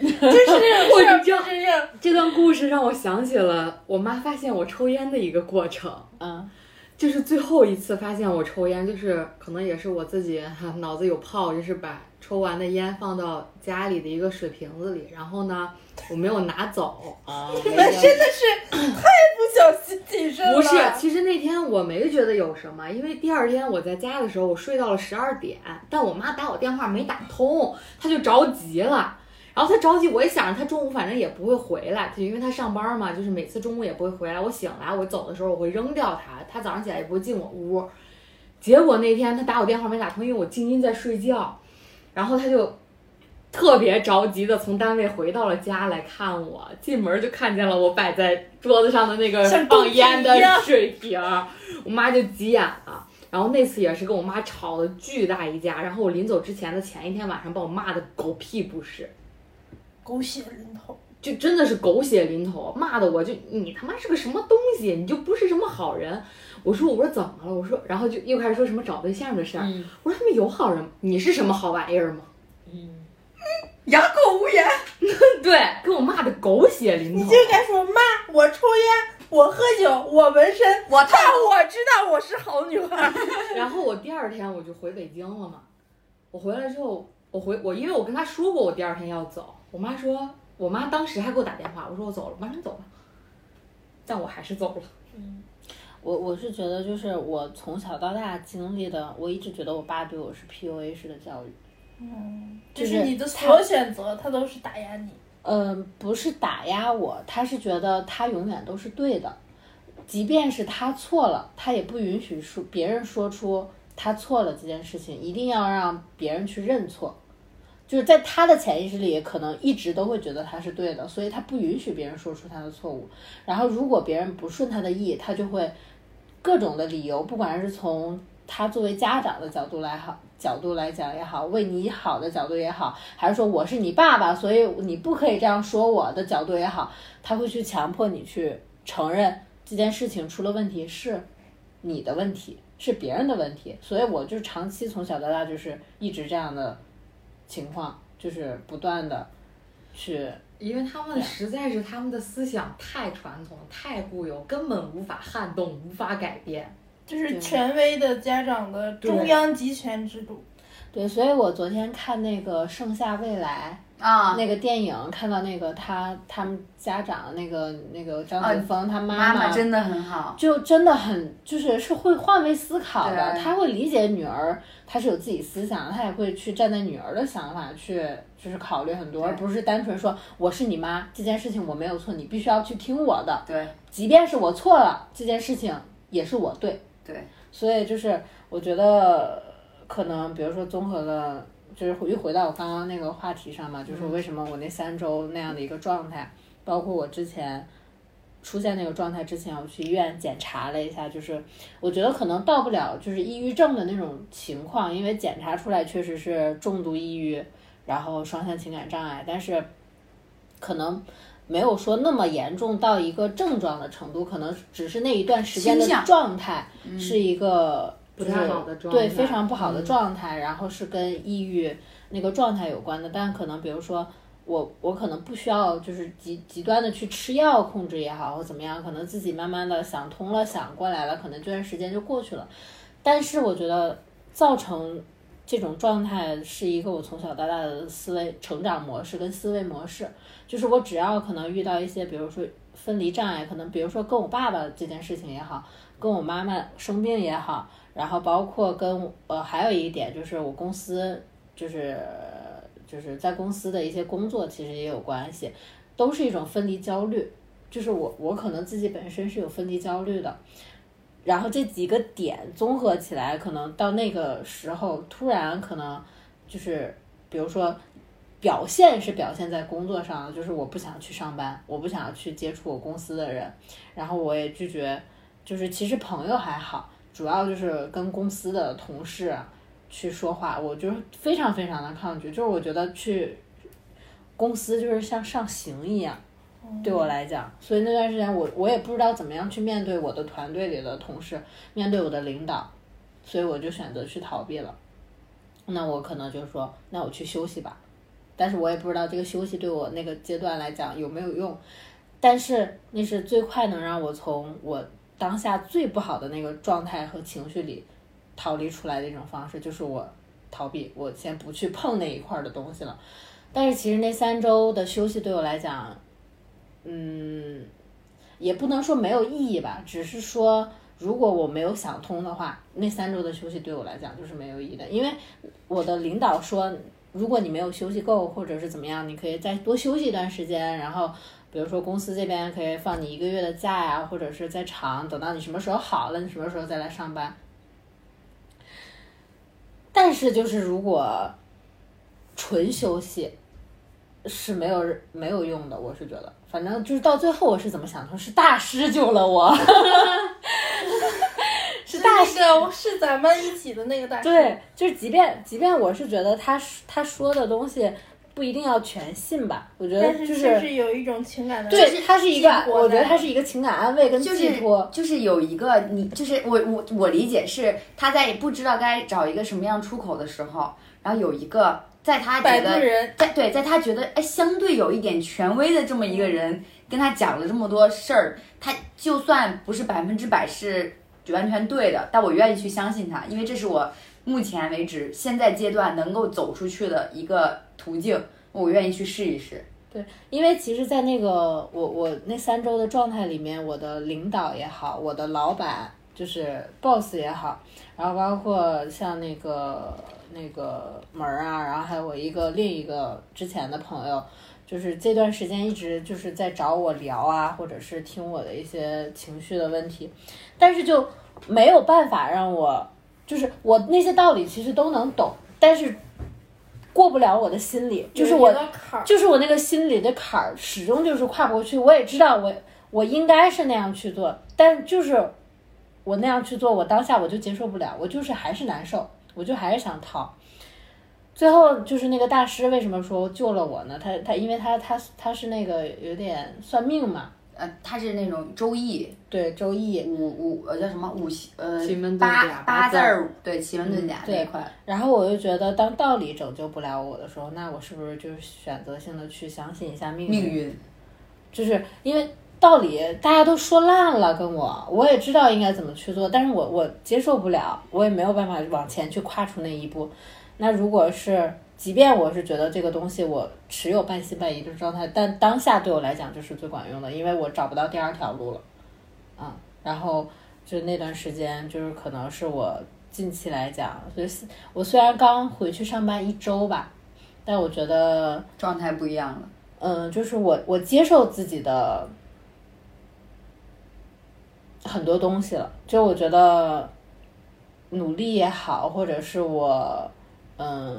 就是那种事儿不我知道吃硬。这段故事让我想起了我妈发现我抽烟的一个过程。嗯就是最后一次发现我抽烟，就是可能也是我自己哈脑子有泡，就是把抽完的烟放到家里的一个水瓶子里，然后呢我没有拿走。啊，你们真的是太不小心谨慎了。不是，其实那天我没觉得有什么，因为第二天我在家的时候，我睡到了十二点，但我妈打我电话没打通，她就着急了。然后他着急，我也想着他中午反正也不会回来，就因为他上班嘛，就是每次中午也不会回来。我醒来，我走的时候我会扔掉它，她早上起来也不会进我屋。结果那天他打我电话没打通，因为我静音在睡觉，然后他就特别着急的从单位回到了家来看我，进门就看见了我摆在桌子上的那个放烟的水瓶儿，我妈就急眼了。然后那次也是跟我妈吵了巨大一架，然后我临走之前的前一天晚上把我骂的狗屁不是，狗血淋头。就真的是狗血淋头，骂的我就你他妈是个什么东西，你就不是什么好人。我说我说怎么了？我说然后就又开始说什么找对象的事儿。嗯我说他们有好人，你是什么好玩意儿吗？嗯，哑口无言。对，给我骂的狗血淋头。你就应该说妈，我抽烟，我喝酒，我纹身，我但我知道我是好女孩。然后我第二天我就回北京了嘛。我回来之后，我回我因为我跟他说过我第二天要走，我妈说，我妈当时还给我打电话，我说我走了，我妈说你走吧，但我还是走了。嗯我我是觉得就是我从小到大经历的，我一直觉得我爸对我是 PUA 式的教育。嗯，就就是是你的所有选择，他都是打压你。嗯，不是打压我，他是觉得他永远都是对的，即便是他错了，他也不允许说别人说出他错了这件事情，一定要让别人去认错。就是在他的潜意识里，可能一直都会觉得他是对的，所以他不允许别人说出他的错误。然后，如果别人不顺他的意，他就会各种的理由，不管是从他作为家长的角度来好角度来讲也好，为你好的角度也好，还是说我是你爸爸，所以你不可以这样说我的角度也好，他会去强迫你去承认这件事情出了问题是你的问题，是别人的问题。所以我就长期从小到大就是一直这样的情况，就是不断的去因为他们实在是他们的思想太传统、太固有，根本无法撼动、无法改变。就是权威的家长的中央集权制度。对，所以我昨天看那个《盛夏未来》啊，那个电影，看到那个他他们家长那个那个张子枫、他妈妈妈真的很好。就真的很就是是会换位思考的，他会理解女儿，他是有自己思想，他也会去站在女儿的想法去就是考虑很多，而不是单纯说我是你妈这件事情我没有错，你必须要去听我的，对即便是我错了，这件事情也是我对。对，所以就是我觉得可能，比如说综合了，就是回又回到我刚刚那个话题上嘛，就是为什么我那三周那样的一个状态，包括我之前出现那个状态之前，我去医院检查了一下，就是我觉得可能到不了就是抑郁症的那种情况，因为检查出来确实是重度抑郁，然后双向情感障碍，但是可能。没有说那么严重到一个症状的程度，可能只是那一段时间的状态是一个不太好的状对，非常不好的嗯状态，然后是跟抑郁那个状态有关的。但可能比如说我我可能不需要就是极极端的去吃药控制也好，或怎么样，可能自己慢慢的想通了，想过来了，可能这段时间就过去了。但是我觉得造成这种状态是一个我从小到大的思维成长模式跟思维模式，就是我只要可能遇到一些，比如说分离障碍，可能比如说跟我爸爸这件事情也好，跟我妈妈生病也好，然后包括跟呃还有一点就是我公司就是就是在公司的一些工作其实也有关系，都是一种分离焦虑，就是我我可能自己本身是有分离焦虑的。然后这几个点综合起来，可能到那个时候突然可能就是，比如说表现是表现在工作上，就是我不想去上班，我不想去接触我公司的人，然后我也拒绝，就是其实朋友还好，主要就是跟公司的同事去说话，我就是非常非常的抗拒，就是我觉得去公司就是像上刑一样。对我来讲，所以那段时间我我也不知道怎么样去面对我的团队里的同事，面对我的领导，所以我就选择去逃避了。那我可能就说，那我去休息吧，但是我也不知道这个休息对我那个阶段来讲有没有用，但是那是最快能让我从我当下最不好的那个状态和情绪里逃离出来的一种方式，就是我逃避，我先不去碰那一块儿的东西了。但是其实那三周的休息对我来讲，嗯，也不能说没有意义吧，只是说如果我没有想通的话，那三周的休息对我来讲就是没有意义的。因为我的领导说，如果你没有休息够，或者是怎么样，你可以再多休息一段时间，然后比如说公司这边可以放你一个月的假呀，或者是再长，等到你什么时候好了，你什么时候再来上班。但是就是如果纯休息，是没有没有用的，我是觉得，反正就是到最后我是怎么想的，是大师救了我，是大师。那个是咱们一起的那个大师。对，就是即便即便我是觉得他他说的东西不一定要全信吧，我觉得但就是是有一种情感的，对，它是一个我觉得它是一个情感安慰跟就是寄托。就是有一个你，就是我我我理解是他在不知道该找一个什么样出口的时候，然后有一个在他觉得人，在对，在他觉得哎相对有一点权威的这么一个人跟他讲了这么多事儿，他就算不是百分之百是完全对的，但我愿意去相信他，因为这是我目前为止现在阶段能够走出去的一个途径，我愿意去试一试。对因为其实，在那个我我那三周的状态里面，我的领导也好，我的老板就是 boss 也好，然后包括像那个那个门儿啊，然后还有我一个另一个之前的朋友，就是这段时间一直就是在找我聊啊，或者是听我的一些情绪的问题，但是就没有办法让我，就是我那些道理其实都能懂，但是过不了我的心里，就是我有一个坎儿，就是我那个心里的坎儿始终就是跨不过去。我也知道我我应该是那样去做，但就是我那样去做，我当下我就接受不了，我就是还是难受，我就还是想逃。最后就是那个大师为什么说救了我呢？他他因为他他他是那个有点算命嘛，呃，他是那种周易对周易，五五呃叫什么五行呃奇门遁八甲八字儿对奇门遁甲对那一块，然后我就觉得当道理拯救不了我的时候，那我是不是就是选择性的去相信一下命运？命运就是因为道理大家都说烂了，跟我我也知道应该怎么去做，但是我我接受不了，我也没有办法往前去跨出那一步。那如果是，即便我是觉得这个东西我持有半信半疑的状态，但当下对我来讲就是最管用的，因为我找不到第二条路了。嗯，然后就那段时间，就是可能是我近期来讲，就是我虽然刚回去上班一周吧，但我觉得状态不一样了。嗯，就是我我接受自己的很多东西了，就我觉得努力也好，或者是我嗯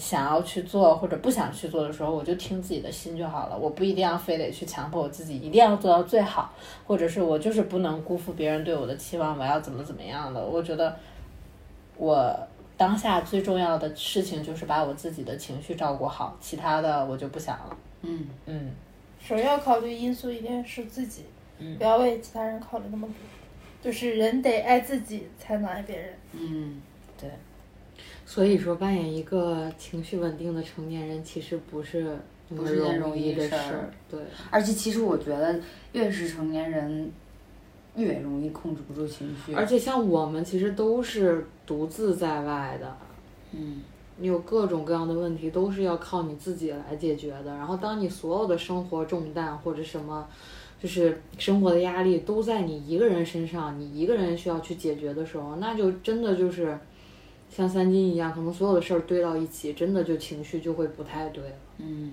想要去做或者不想去做的时候，我就听自己的心就好了，我不一定要非得去强迫我自己一定要做到最好，或者是我就是不能辜负别人对我的期望，我要怎么怎么样的，我觉得我。当下最重要的事情就是把我自己的情绪照顾好，其他的我就不想了。嗯，嗯，首要考虑因素一定是自己，嗯不要为其他人考虑那么多。就是人得爱自己，才能爱别人。嗯，所以说，扮演一个情绪稳定的成年人，其实不是不是件容容易的事儿。对，而且其实我觉得越是成年人，越容易控制不住情绪。而且像我们其实都是独自在外的，嗯，你有各种各样的问题，都是要靠你自己来解决的。然后，当你所有的生活重担或者什么，就是生活的压力都在你一个人身上，你一个人需要去解决的时候，那就真的就是像三金一样，可能所有的事儿堆到一起，真的就情绪就会不太对了。嗯，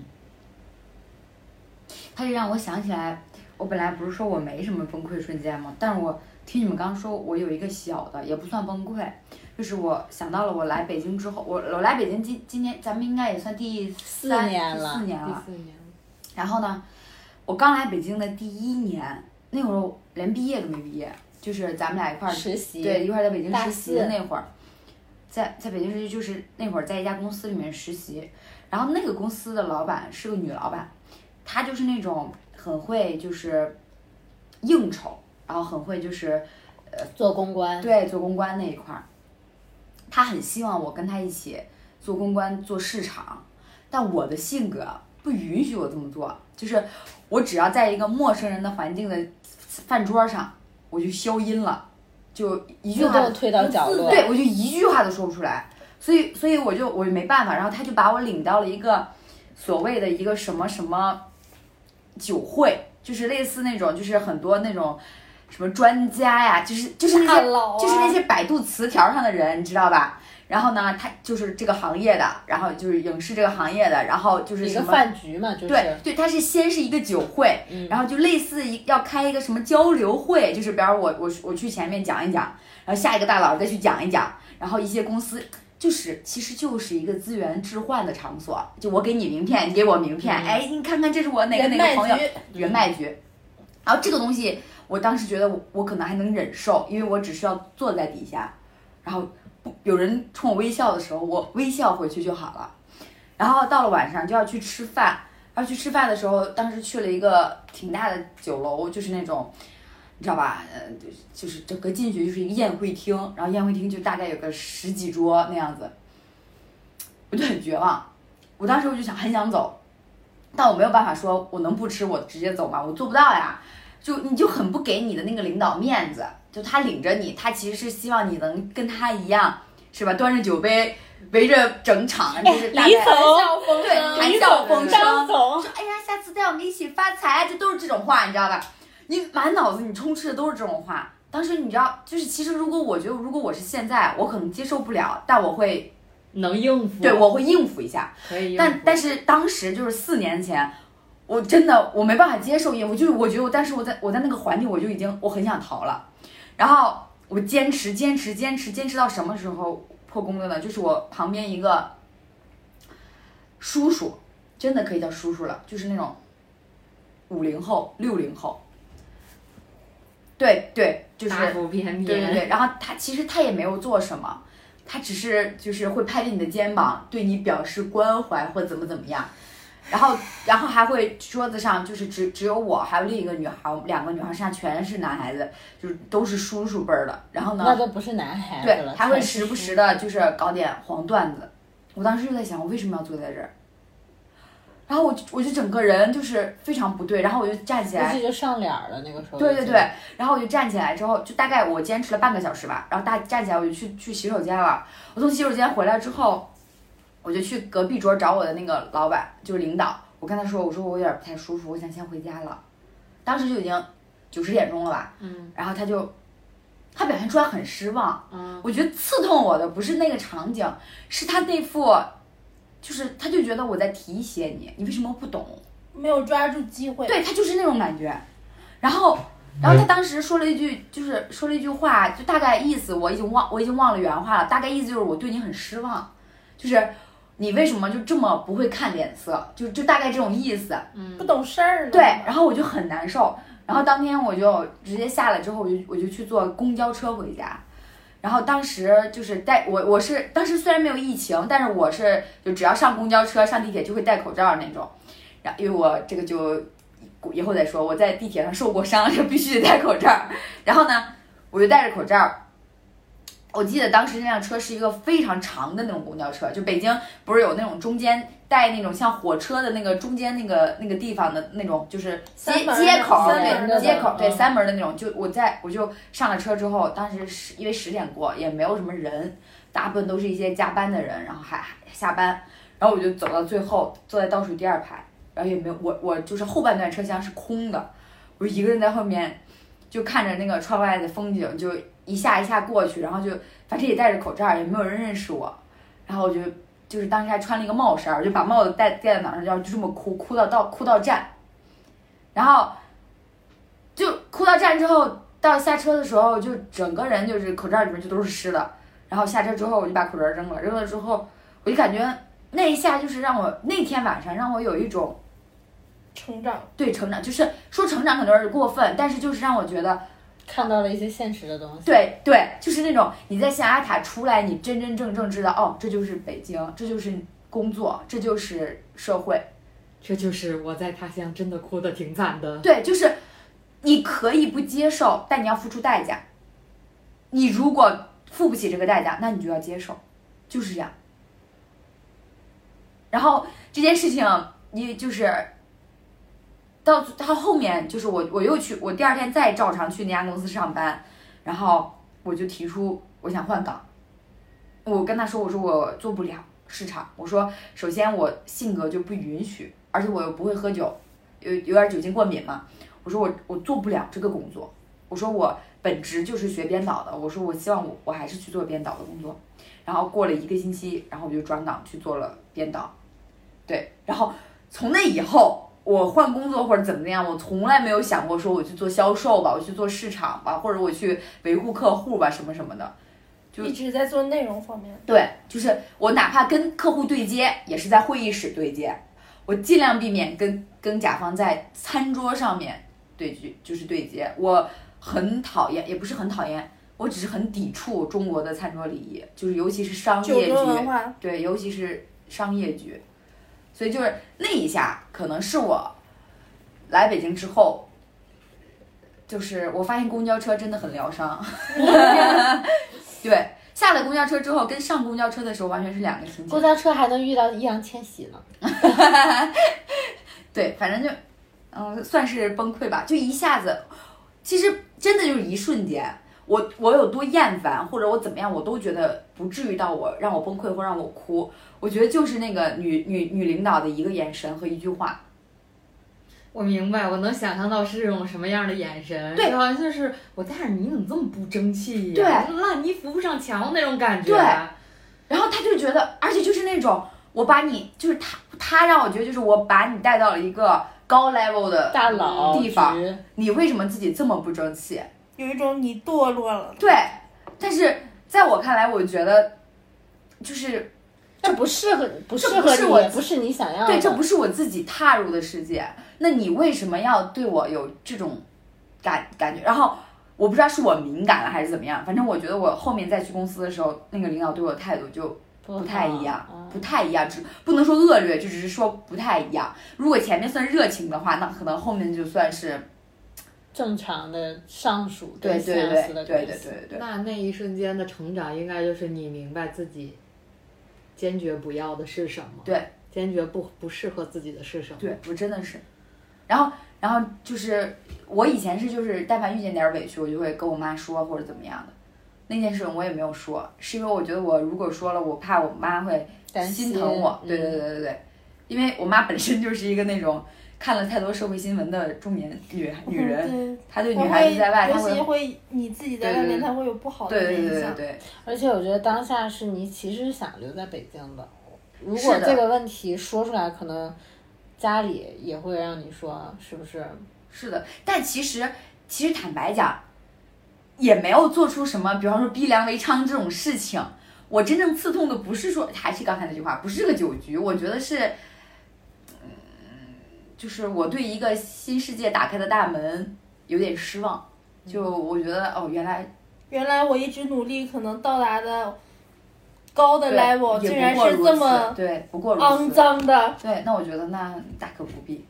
他就让我想起来，我本来不是说我没什么崩溃瞬间吗？但是我听你们刚说，我有一个小的，也不算崩溃，就是我想到了我来北京之后，我我来北京今今年咱们应该也算第四三年了，第四年了。四年，然后呢，我刚来北京的第一年，那会儿连毕业都没毕业，就是咱们俩一块儿实习，对，一块儿在北京实习的那会儿，在在北京实习就是那会儿在一家公司里面实习，然后那个公司的老板是个女老板，她就是那种很会就是应酬，然后很会就是呃做公关，对做公关那一块儿，她很希望我跟她一起做公关做市场，但我的性格不允许我这么做，就是我只要在一个陌生人的环境的饭桌上，我就消音了，就一句话自动推到角落，对，我就一句话都说不出来，所以所以我就我就没办法，然后他就把我领到了一个所谓的一个什么什么酒会，就是类似那种就是很多那种什么专家呀，就是就是那些啊就是那些百度词条上的人，你知道吧？然后呢，他就是这个行业的，然后就是影视这个行业的，然后就是一个什么饭局嘛，就是。对对，它是先是一个酒会，嗯。然后就类似一要开一个什么交流会，就是比方我我我去前面讲一讲，然后下一个大佬再去讲一讲，然后一些公司就是其实就是一个资源置换的场所，就我给你名片，你给我名片，嗯。哎，你看看这是我哪个哪个朋友，人脉局，然后这个东西我当时觉得我我可能还能忍受，因为我只需要坐在底下，然后不有人冲我微笑的时候，我微笑回去就好了。然后到了晚上就要去吃饭，要去吃饭的时候，当时去了一个挺大的酒楼，就是那种，你知道吧？呃，就是整个进去就是一个宴会厅，然后宴会厅就大概有个十几桌那样子，我就很绝望。我当时我就想很想走，但我没有办法说我能不吃我直接走吗？我做不到呀。就你就很不给你的那个领导面子，就他领着你，他其实是希望你能跟他一样，是吧？端着酒杯围着整场，就是大概李总对谈笑风生，总，说哎呀，下次带我们一起发财，就都是这种话，你知道吧？你满脑子你充斥的都是这种话。当时你知道，就是其实如果我觉得如果我是现在，我可能接受不了，但我会能应付，对我会应付一下。可以应付，但但是当时就是四年前，我真的我没办法接受应付，就是我觉得我，但是我在我在那个环境我就已经我很想逃了，然后我坚持坚持坚持坚持到什么时候破功的呢？就是我旁边一个叔叔，真的可以叫叔叔了，就是那种五零后六零后，对对，就是大腹便便，对对对，然后他其实他也没有做什么，他只是就是会拍着你的肩膀，对你表示关怀或怎么怎么样，然后然后还会桌子上就是只只有我还有另一个女孩，两个女孩身上全是男孩子，就是都是叔叔辈儿的，然后呢，那都不是男孩子对，，还会时不时的就是搞点黄段子。我当时就在想，我为什么要坐在这儿？然后我就我就整个人就是非常不对，然后我就站起来就上脸儿了那个时候。对对对，，然后我就站起来之后，就大概我坚持了半个小时吧，然后大站起来我就去去洗手间了。我从洗手间回来之后，我就去隔壁桌找我的那个老板，就是领导，我跟他说，我说我有点不太舒服，我想先回家了。当时就已经九十点钟了吧，嗯然后他就他表现出来很失望，嗯，我觉得刺痛我的不是那个场景，是他那副，就是他就觉得我在提携你，你为什么不懂？没有抓住机会。对他就是那种感觉。然后，然后他当时说了一句，就是说了一句话，就大概意思我已经忘，我已经忘了原话了。大概意思就是我对你很失望，就是你为什么就这么不会看脸色，就就大概这种意思。不懂事儿。对，然后我就很难受。然后当天我就直接下来之后，我就我就去坐公交车回家。然后当时就是戴我我是当时虽然没有疫情，但是我是就只要上公交车上地铁就会戴口罩那种。然后因为我这个就以后再说，我在地铁上受过伤，就必须得戴口罩。然后呢，我就戴着口罩。我记得当时那辆车是一个非常长的那种公交车，就北京不是有那种中间带那种像火车的那个中间那个那个地方的那种，就是接接口，对接口，对嗯三门儿的那种。就我在我就上了车之后，当时是因为十点过，也没有什么人，大部分都是一些加班的人，然后还还下班，然后我就走到最后，坐在倒数第二排，然后也没有我我就是后半段车厢是空的，我一个人在后面，就看着那个窗外的风景，就一下一下过去，然后就反正也戴着口罩，也没有人认识我，然后我就就是当时还穿了一个帽衫，我就把帽子戴戴在脑上，然后就这么哭，哭到到哭到站，然后就哭到站之后，到下车的时候，就整个人就是口罩里面就都是湿的。然后下车之后，我就把口罩扔了，扔了之后，我就感觉那一下就是让我那天晚上让我有一种成长，对成长，就是说成长可能有点过分，但是就是让我觉得，看到了一些现实的东西。对对，就是那种你在象牙塔出来，你真真正正知道，哦，这就是北京，这就是工作，这就是社会，这就是我在他乡真的哭的挺惨的。对，就是你可以不接受，但你要付出代价。你如果付不起这个代价，那你就要接受，就是这样。然后这件事情，你就是到到后面，就是我我又去，我第二天再照常去那家公司上班，然后我就提出我想换岗。我跟他说，我说我做不了市场，我说首先我性格就不允许，而且我又不会喝酒，有有点酒精过敏嘛。我说我我做不了这个工作，我说我本职就是学编导的，我说我希望我我还是去做编导的工作。然后过了一个星期，然后我就转岗去做了编导，对，然后从那以后我换工作或者怎么样，我从来没有想过说我去做销售吧，我去做市场吧，或者我去维护客户吧，什么什么的。就一直在做内容方面。对，就是我哪怕跟客户对接，也是在会议室对接，我尽量避免跟跟甲方在餐桌上面对接，就是对接。我很讨厌，也不是很讨厌，我只是很抵触中国的餐桌礼仪，就是尤其是商业局，对，尤其是商业局。所以就是那一下，可能是我来北京之后，就是我发现公交车真的很疗伤。对，下了公交车之后，跟上公交车的时候完全是两个心情。公交车还能遇到易烊千玺呢。对，反正就，嗯，算是崩溃吧，就一下子，其实真的就是一瞬间，我我有多厌烦，或者我怎么样，我都觉得不至于到我让我崩溃或让我哭。我觉得就是那个女女女领导的一个眼神和一句话，我明白，我能想象到是这种什么样的眼神，对就好像就是我带着你，怎么这么不争气呀？对烂泥扶不上墙那种感觉。对然后他就觉得，而且就是那种我把你，就是他他让我觉得就是我把你带到了一个高 level 的大佬地方，你为什么自己这么不争气？有一种你堕落了，对，但是在我看来，我觉得就是这不适合，不适合你，不是我不是你想要的。对，这不是我自己踏入的世界，那你为什么要对我有这种感感觉？然后我不知道是我敏感了还是怎么样，反正我觉得我后面再去公司的时候，那个领导对我的态度就不太一样，嗯不太一样，只不能说恶劣，就只是说不太一样。如果前面算热情的话，那可能后面就算是正常的上属跟对对下对司的对对那那一瞬间的成长，应该就是你明白自己坚决不要的是什么，对，坚决不不适合自己的是什么。对，我真的是。然后，然后就是我以前是就是，但凡遇见点儿委屈，我就会跟我妈说或者怎么样的。那件事情我也没有说，是因为我觉得我如果说了，我怕我妈会心心疼我。对嗯对对对对，因为我妈本身就是一个那种看了太多社会新闻的中年女女人，她对女孩子在外，她尤其会。会你自己在外面，对对对它会有不好的对对对影响。对对，而且我觉得当下是你其实想留在北京的，如果这个问题说出来，可能家里也会让你说是不是？是的。但其实其实坦白讲，也没有做出什么，比方说逼良为娼这种事情。我真正刺痛的不是说，还是刚才那句话，不是这个酒局，我觉得是，嗯，就是我对一个新世界打开的大门有点失望。就我觉得哦，原来原来我一直努力可能到达的高的 level，也竟然是这么对，不过如肮。脏的。对，那我觉得那大可不必。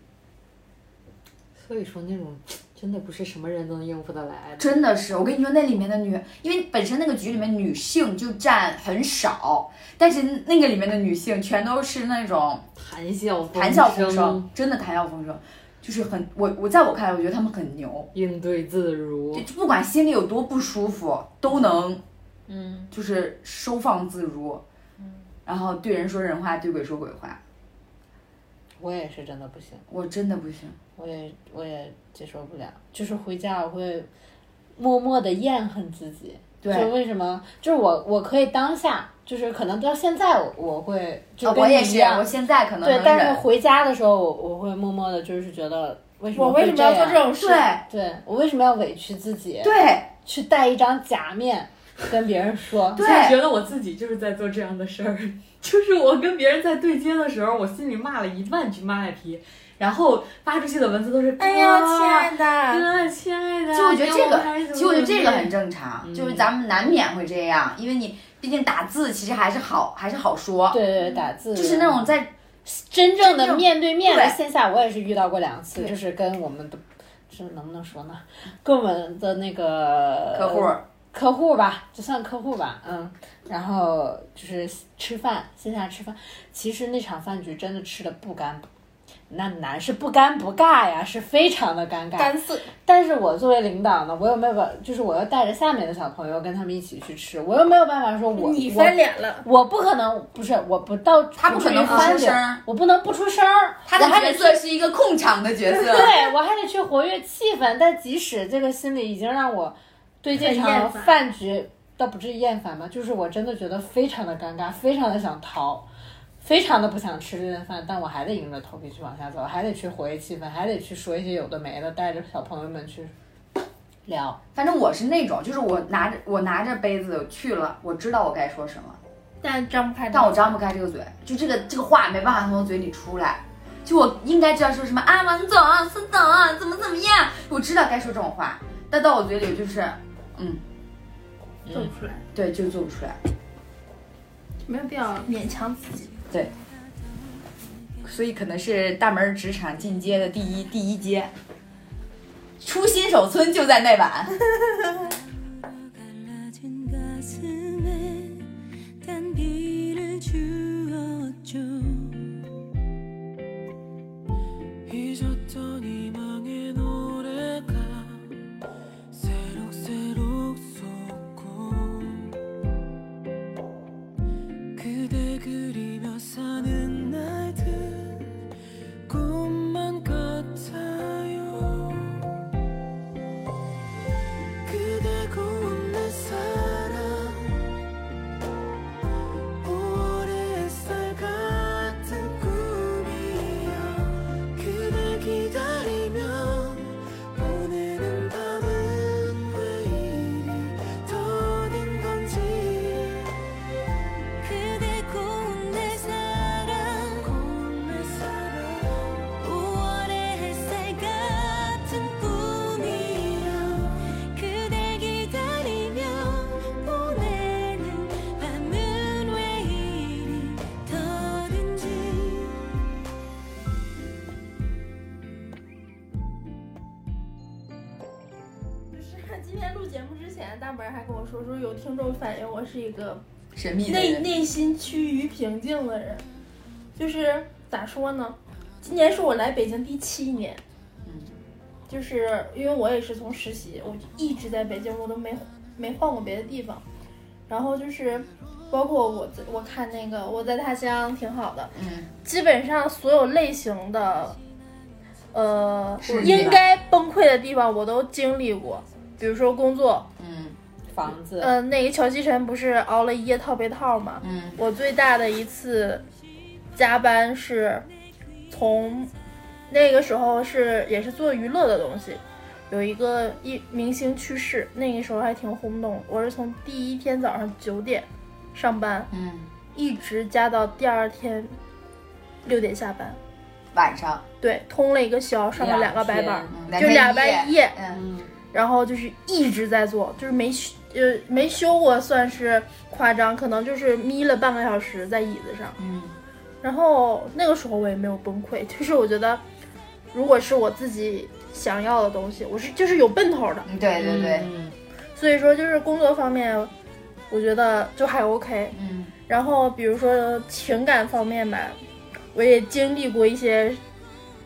所以说那种真的不是什么人都能应付得来的。真的是，我跟你说，那里面的女，因为本身那个局里面女性就占很少，但是那个里面的女性全都是那种谈笑风谈笑风生，真的谈笑风生，就是很我我在我看来，我觉得他们很牛，应对自如。就。不管心里有多不舒服，都能嗯，就是收放自如，然后对人说人话，对鬼说鬼话，我也是真的不行，我真的不行。我也我也接受不了，就是回家我会默默的怨恨自己。对就为什么？就是我我可以当下，就是可能到现在我我会就我也是，你一样我现在可能对，但是回家的时候，我我会默默的，就是觉得为什么我为什么要做这种？事？对对我为什么要委屈自己？对去戴一张假面跟别人说，对觉得我自己就是在做这样的事儿，就是我跟别人在对接的时候，我心里骂了一万句妈卖批，然后发出去的文字都是哎呀，亲爱的，哥，亲爱的，其实我觉得这个，其实我觉得这个很正。常，嗯。就是咱们难免会这样，因为你毕竟打字其实还是好，还是好说，对对对，打字。就是那种在真正的面对面的线下，我也是遇到过两次，就是跟我们的，这能不能说呢？跟我们的那个客户，客户吧，就算客户吧，嗯，然后就是吃饭，线下吃饭，其实那场饭局真的吃的不干不，那男是不尴不尬呀，是非常的尴尬。干涩。但是我作为领导呢，我又没有办，就是我要带着下面的小朋友跟他们一起去吃，我又没有办法说我你我翻脸了，我不可能，不是我不到，他不可能翻脸出声儿我不能不出声儿，他角色是一个控场的角色，对我还得去活跃气氛，但即使这个心理已经让我对这场饭局倒不至于厌烦吧，就是我真的觉得非常的尴尬，非常的想逃，非常的不想吃这顿饭，但我还得硬着头皮去往下走，还得去活跃气氛，还得去说一些有的没的，带着小朋友们去聊。反正我是那种，就是我拿着我拿着杯子去了，我知道我该说什么，但张不开。但我张不开这个嘴，就这个这个话没办法从我嘴里出来。就我应该知道说什么啊，王总、孙总怎么怎么样，我知道该说这种话，但到我嘴里就是，嗯，做不出来，对，就做不出来。没有必要勉强自己。对所以可能是大门职场进阶的第一第一阶，出新手村就在那晚。反映我是一个神秘，内内心趋于平静的人，就是咋说呢？今年是我来北京第七年，嗯，就是因为我也是从实习，我就一直在北京，我都没没换过别的地方。然后就是，包括我在我看那个我在他乡挺好的，嗯，基本上所有类型的，呃，应该崩溃的地方我都经历过，比如说工作，嗯房子，呃，那个乔西晨不是熬了一夜套被套吗，嗯我最大的一次加班是从那个时候是也是做娱乐的东西，有一个一明星去世，那个时候还挺轰动。我是从第一天早上九点上班，嗯，一直加到第二天六点下班。晚上，对，通了一个宵，上了两个白班，嗯，就俩白班一夜，嗯嗯，然后就是一直在做，就是没休呃没修过算是夸张，可能就是眯了半个小时在椅子上。嗯然后那个时候我也没有崩溃，就是我觉得，如果是我自己想要的东西，我是就是有奔头的。嗯，对对对，嗯所以说就是工作方面，我觉得就还 OK。嗯然后比如说情感方面吧，我也经历过一些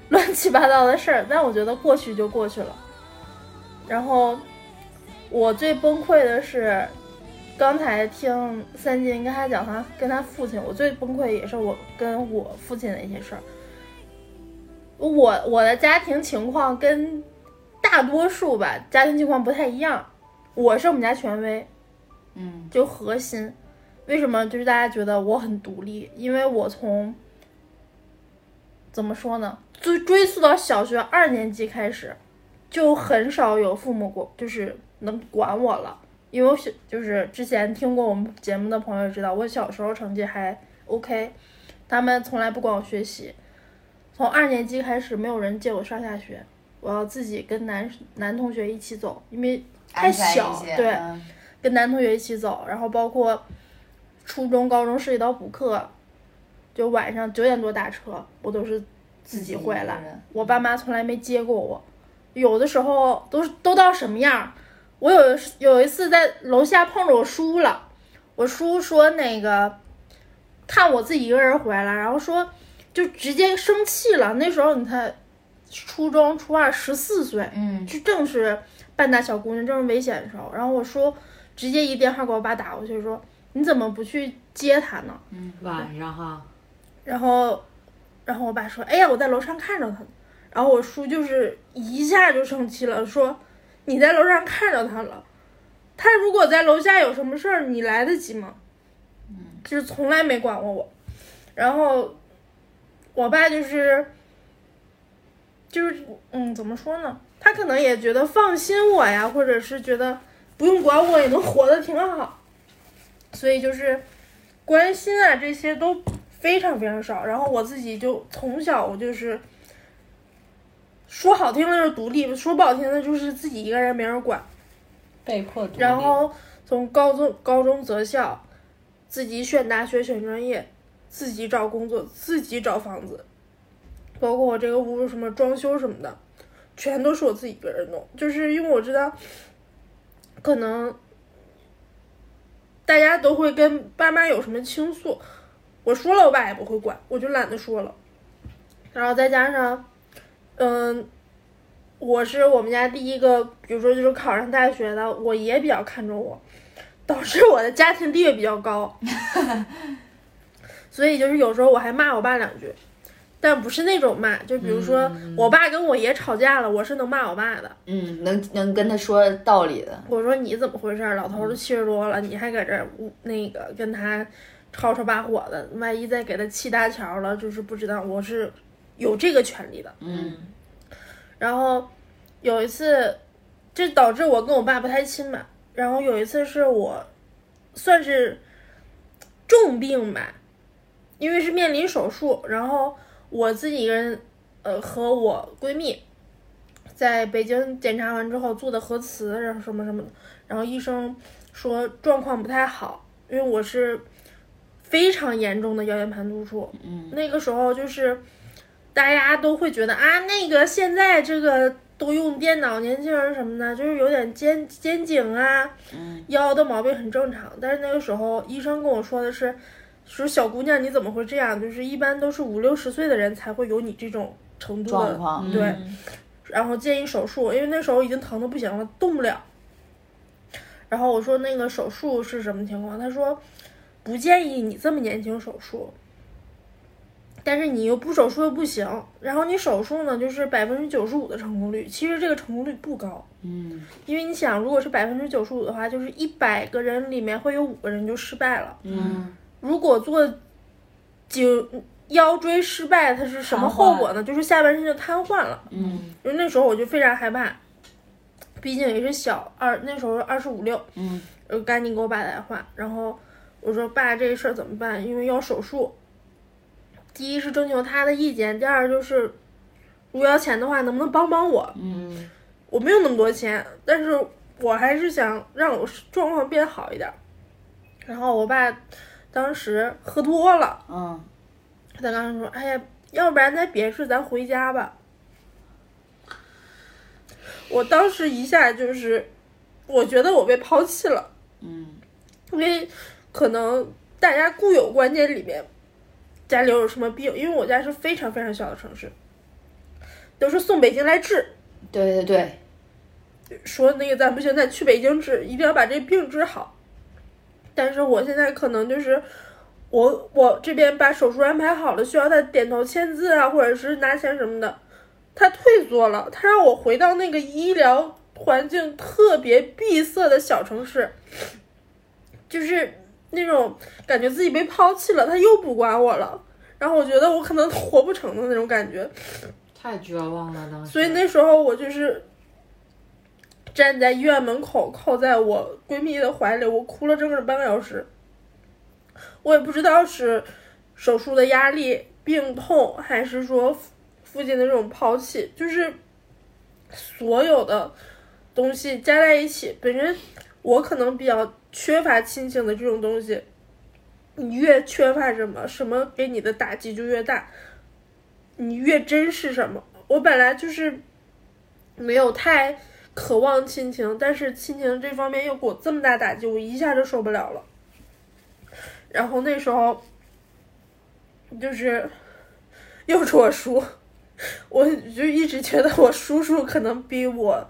乱七八糟的事儿，但我觉得过去就过去了。然后我最崩溃的是，刚才听三金跟他讲他跟他父亲，我最崩溃也是我跟我父亲的一些事儿。我我的家庭情况跟大多数吧家庭情况不太一样，我是我们家权威，嗯就核心。为什么就是大家觉得我很独立？因为我从怎么说呢？追追溯到小学二年级开始，就很少有父母过，就是能管我了。因为我小就是之前听过我们节目的朋友知道，我小时候成绩还 OK，他们从来不管我学习。从二年级开始，没有人接我上下学，我要自己跟男男同学一起走，因为太小对嗯跟男同学一起走，然后包括初中、高中涉及到补课，就晚上九点多打车，我都是自己回来。我爸妈从来没接过我，有的时候都是都到什么样儿？我有有一次在楼下碰着我叔了，我叔说那个看我自己一个人回来，然后说就直接生气了。那时候你才初中初二，十四岁，嗯，就正是半大小姑娘，正是危险的时候。然后我叔，直接一电话给我爸打过去，说你怎么不去接他呢？晚上哈，然后，然后我爸说，哎呀，我在楼上看着他呢。然后我叔就是一下就生气了，说你在楼上看着他了，他如果在楼下有什么事儿，你来得及吗？就是从来没管过我。然后，我爸就是，就是嗯，怎么说呢？他可能也觉得放心我呀，或者是觉得不用管我也能活得挺好，所以就是关心啊这些都非常非常少。然后我自己就从小我就是说好听的就是独立，说不好听的就是自己一个人没人管。被迫独立。然后从高中高中择校，自己选大学选专业，自己找工作，自己找房子，包括我这个屋什么装修什么的，全都是我自己一个人弄。就是因为我知道，可能大家都会跟爸妈有什么倾诉，我说了我爸也不会管，我就懒得说了。然后再加上，嗯，我是我们家第一个，比如说就是考上大学的，我爷比较看重我，导致我的家庭地位比较高，所以就是有时候我还骂我爸两句，但不是那种骂，就比如说我爸跟我爷吵架了，我是能骂我爸的，嗯，能能跟他说道理的，我说你怎么回事儿？老头儿都七十多了，你还搁这儿呜那个跟他吵吵把火的，万一再给他气搭桥了，就是不知道我是有这个权利的。嗯然后有一次，这导致我跟我爸不太亲嘛。然后有一次是我算是重病吧，因为是面临手术，然后我自己一个人，呃，和我闺蜜在北京检查完之后做的核磁，然后什么什么的，然后医生说状况不太好，因为我是非常严重的腰间盘突出，嗯，那个时候就是大家都会觉得啊，那个现在这个都用电脑，年轻人什么的，就是有点肩肩颈啊、嗯腰的毛病很正常。但是那个时候医生跟我说的是，说小姑娘你怎么会这样？就是一般都是五六十岁的人才会有你这种程度的对嗯然后建议手术，因为那时候已经疼的不行了，动不了。然后我说那个手术是什么情况？他说不建议你这么年轻手术，但是你又不手术又不行。然后你手术呢，就是百分之九十五的成功率，其实这个成功率不高，嗯因为你想，如果是百分之九十五的话，就是一百个人里面会有五个人就失败了。嗯如果做颈腰椎失败，它是什么后果呢？就是下半身就瘫痪了。嗯因为那时候我就非常害怕，毕竟也是小二，那时候二十五六，嗯呃，赶紧给我爸打电话，然后我说爸，这事儿怎么办？因为要手术，第一是征求他的意见，第二就是如果要钱的话，能不能帮帮我？嗯我没有那么多钱，但是我还是想让我状况变好一点。然后我爸当时喝多了，嗯他刚才说：“哎呀，要不然咱别墅，咱回家吧。”我当时一下就是，我觉得我被抛弃了，嗯因为可能大家固有观念里面，家里有什么病，因为我家是非常非常小的城市，都是送北京来治，对对对，说那个咱不行，咱去北京治，一定要把这病治好。但是我现在可能就是我我这边把手术安排好了，需要他点头签字啊，或者是拿钱什么的，他退缩了，他让我回到那个医疗环境特别闭塞的小城市，就是那种感觉自己被抛弃了，他又不管我了。然后我觉得我可能活不成的那种感觉。太绝望了当时。所以那时候我就是站在医院门口，靠在我闺蜜的怀里，我哭了整整半个小时。我也不知道是手术的压力、病痛，还是说父父亲的这种抛弃，就是所有的东西加在一起。本身我可能比较缺乏亲情的这种东西，你越缺乏什么，什么给你的打击就越大。你越珍视什么。我本来就是没有太渴望亲情，但是亲情这方面又给我这么大打击，我一下就受不了了。然后那时候就是又是我叔，我就一直觉得我叔叔可能比我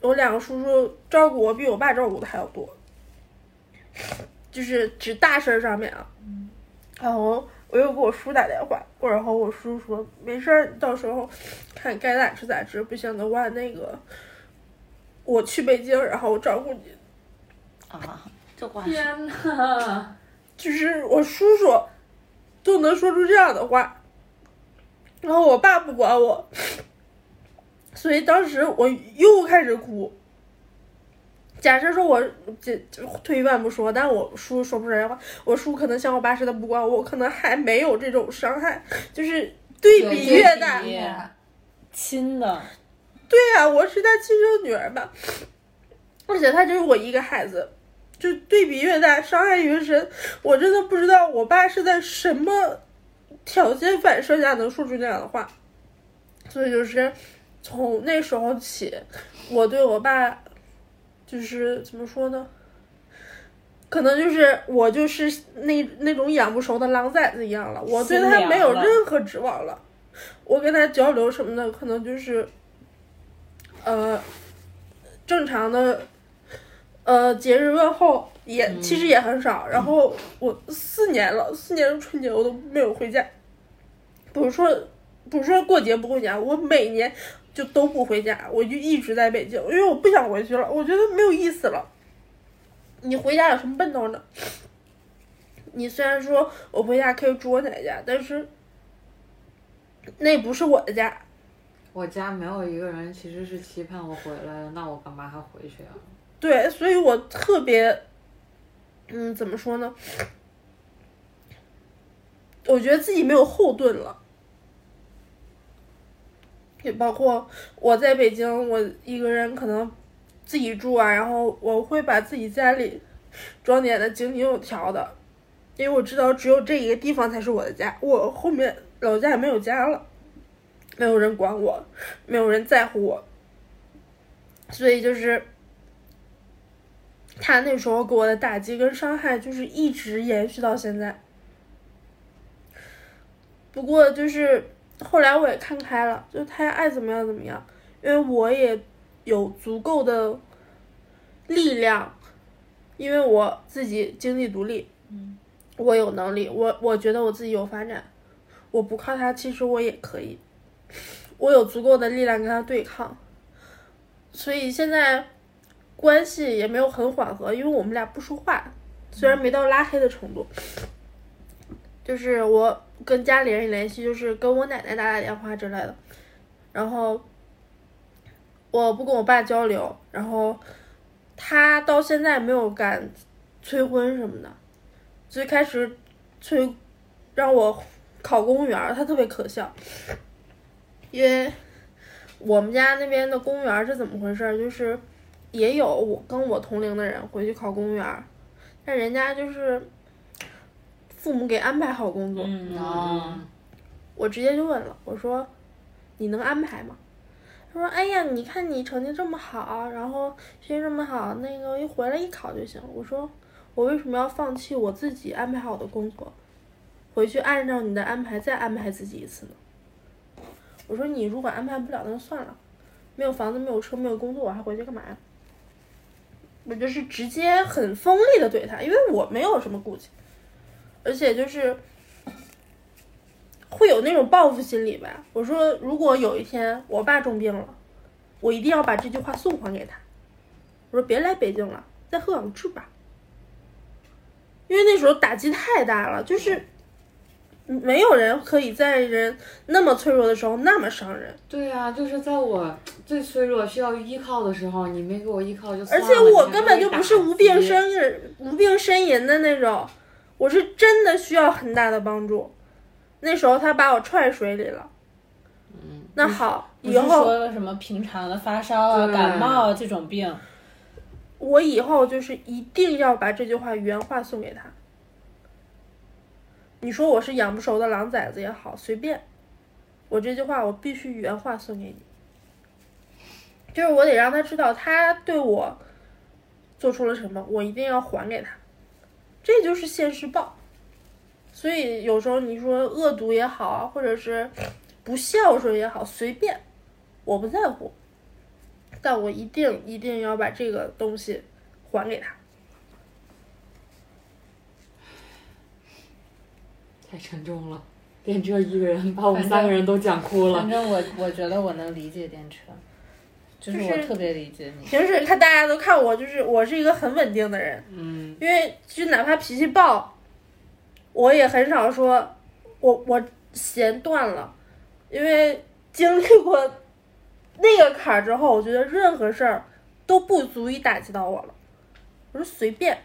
我两个叔叔照顾我比我爸照顾的还要多，就是指大事儿上面啊。然后我又给我叔打电话，然后我叔说没事儿，到时候看该咋吃咋吃，不行的话那个我去北京，然后我照顾你。啊，这话天呐，就是我叔叔都能说出这样的话，然后我爸不管我，所以当时我又开始哭。假设说我这这退一万步说，但我叔说不出来话，我叔可能像我爸似的不管我，我可能还没有这种伤害，就是对比越大。亲的，对呀、我是他亲生女儿吧，而且他只有我一个孩子，就对比越大，伤害越深。我真的不知道我爸是在什么条件反射下能说出这样的话，所以就是从那时候起，我对我爸就是怎么说呢？可能就是我就是那那种养不熟的狼崽子一样了，我对他没有任何指望了。我跟他交流什么的，可能就是，呃，正常的，呃，节日问候也、其实也很少。然后我四年了，四年的春节我都没有回家，不是说不是说过节不回家，我每年就都不回家，我就一直在北京，因为我不想回去了，我觉得没有意思了。你回家有什么奔头呢？你虽然说我回家可以住我奶奶家，但是那不是我的家。我家没有一个人其实是期盼我回来的，那我干嘛还回去啊？对，所以我特别，嗯，怎么说呢？我觉得自己没有后盾了，也包括我在北京，我一个人可能自己住啊，然后我会把自己家里装点的井井有条的，因为我知道只有这一个地方才是我的家，我后面老家也没有家了，没有人管我，没有人在乎我，所以就是。他那时候给我的打击跟伤害，就是一直延续到现在。不过就是后来我也看开了，就他爱怎么样怎么样，因为我也有足够的力量，因为我自己经济独立，我有能力，我我觉得我自己有发展，我不靠他，其实我也可以，我有足够的力量跟他对抗，所以现在。关系也没有很缓和，因为我们俩不说话，虽然没到拉黑的程度，就是我跟家里人联系，就是跟我奶奶打打电话之类的，然后我不跟我爸交流，然后他到现在没有敢催婚什么的，最开始催让我考公务员，他特别可笑，因为我们家那边的公务员是怎么回事儿，就是。也有我跟我同龄的人回去考公务员，但人家就是父母给安排好工作，嗯啊我直接就问了，我说你能安排吗？他说：“哎呀，你看你成绩这么好，然后学习这么好，那个一回来一考就行。”我说：“我为什么要放弃我自己安排好的工作，回去按照你的安排再安排自己一次呢？”我说：“你如果安排不了，那就算了，没有房子，没有车，没有工作，我还回去干嘛呀？”我就是直接很锋利的怼他，因为我没有什么顾忌，而且就是会有那种报复心理吧。我说，如果有一天我爸重病了，我一定要把这句话送还给他。我说别来北京了，在鹤岗治吧。因为那时候打击太大了，就是没有人可以在人那么脆弱的时候那么伤人。对呀、就是在我最脆弱需要依靠的时候，你没给我依靠就算而。且我根本就不是无病呻吟、无病呻吟的那种，我是真的需要很大的帮助。那时候他把我踹水里了。嗯，那好，以后说什么平常的发烧啊、感冒啊这种病，我以后就是一定要把这句话原话送给他。你说我是养不熟的狼崽子也好，随便，我这句话我必须原话送给你。就是我得让他知道他对我做出了什么，我一定要还给他，这就是现世报。所以有时候你说恶毒也好啊，或者是不孝顺也好，随便，我不在乎，但我一定一定要把这个东西还给他。太沉重了。电车一个人把我们三个人都讲哭了。反正我我觉得我能理解电车，就是就是我特别理解你。平时看大家都看我，就是我是一个很稳定的人，嗯，因为就哪怕脾气暴，我也很少说我我弦断了，因为经历过那个坎儿之后，我觉得任何事儿都不足以打击到我了。我说随便，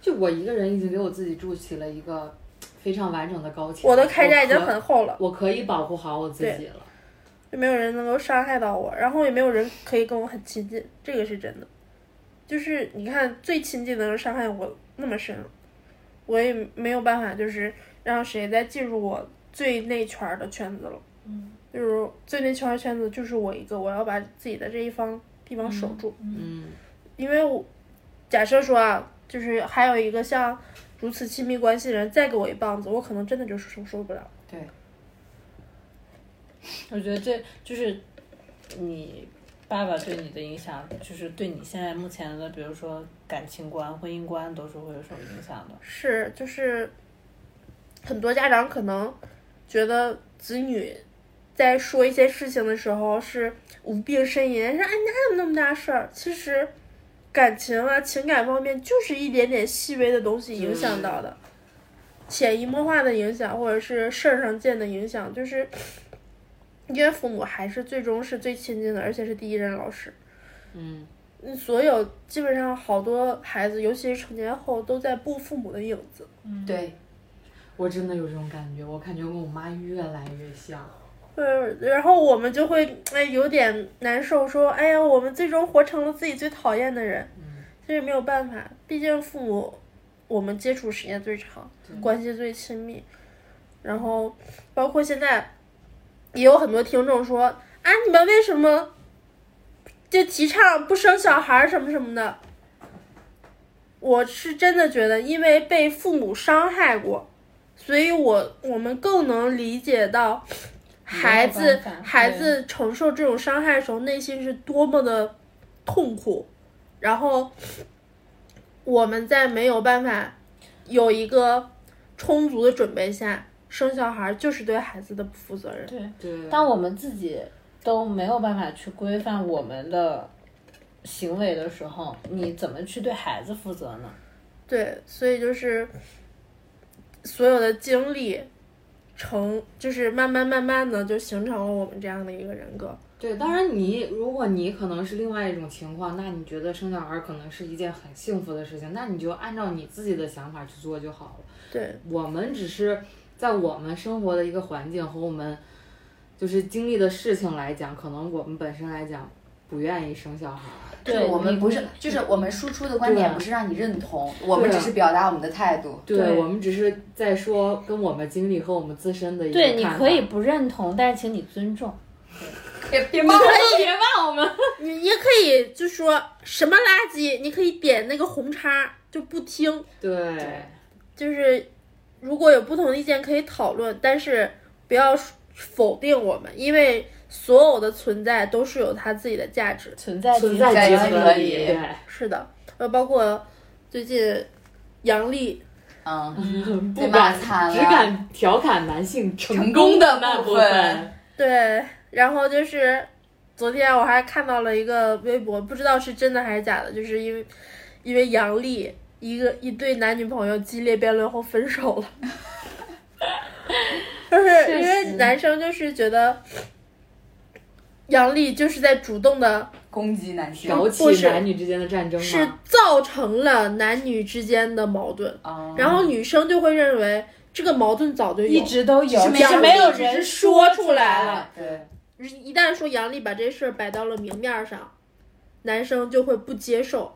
就我一个人已经给我自己筑起了一个非常完整的高墙。我的铠甲已经很厚了，我可以保护好我自己了。就没有人能够伤害到我，然后也没有人可以跟我很亲近，这个是真的。就是你看，最亲近的人伤害我那么深，我也没有办法，就是让谁再进入我最内圈儿的圈子了。嗯，就是最内圈儿圈子就是我一个，我要把自己的这一方地方守住，嗯，因为我假设说啊，就是还有一个像如此亲密关系的人再给我一棒子，我可能真的就是受受不了。对，我觉得这就是你爸爸对你的影响，就是对你现在目前的，比如说感情观、婚姻观，都是会有什么影响的。是，就是很多家长可能觉得子女在说一些事情的时候是无病呻吟，说哎哪有那么大事儿？其实感情啊、情感方面就是一点点细微的东西影响到的，潜移默化的影响，或者是事儿上见的影响，就是因为父母还是最终是最亲近的，而且是第一任老师。嗯，嗯，所有基本上好多孩子，尤其是成年后，都在步父母的影子。对，我真的有这种感觉，我感觉跟我妈越来越像。呃，然后我们就会哎有点难受，说哎呀，我们最终活成了自己最讨厌的人。嗯，其实没有办法，毕竟父母我们接触时间最长，关系最亲密。然后包括现在，也有很多听众说啊，你们为什么就提倡不生小孩儿什么什么的？我是真的觉得，因为被父母伤害过，所以我我们更能理解到孩子孩子承受这种伤害的时候，内心是多么的痛苦，然后我们在没有办法有一个充足的准备下生小孩，就是对孩子的不负责任。对，对。当我们自己都没有办法去规范我们的行为的时候，你怎么去对孩子负责呢？对，所以就是所有的经历成，就是慢慢慢慢的就形成了我们这样的一个人格。对，当然你如果你可能是另外一种情况，那你觉得生小孩可能是一件很幸福的事情，那你就按照你自己的想法去做就好了。对，我们只是在我们生活的一个环境和我们就是经历的事情来讲，可能我们本身来讲不愿意生小孩。就是对我们不是，就是我们输出的观点不是让你认同，我们只是表达我们的态度。对对我们只是在说跟我们经历和我们自身的一个对，你可以不认同，但是请你尊重。别别骂我，别骂我们。你也可以就说什么垃圾，你可以点那个红叉就不听。对，就是如果有不同的意见可以讨论，但是不要否定我们，因为所有的存在都是有它自己的价值。存在存在即即合理。对，是的，呃，包括最近杨笠，嗯，不敢惨了只敢调侃男性成成功功的那部部分对，然后就是昨天我还看到了一个微博，不知道是真的还是假的，就是因为因为杨笠一个一对男女朋友激烈辩论后分手了。就是因为男生就是觉得杨笠就是在主动的，攻击男性挑不是起男女之间的战争是？造成了男女之间的矛盾，啊，然后女生就会认为这个矛盾早就有，一直都有，是只是没有人说出来来了。对，一旦说杨笠把这事儿摆到了明面儿上，男生就会不接受，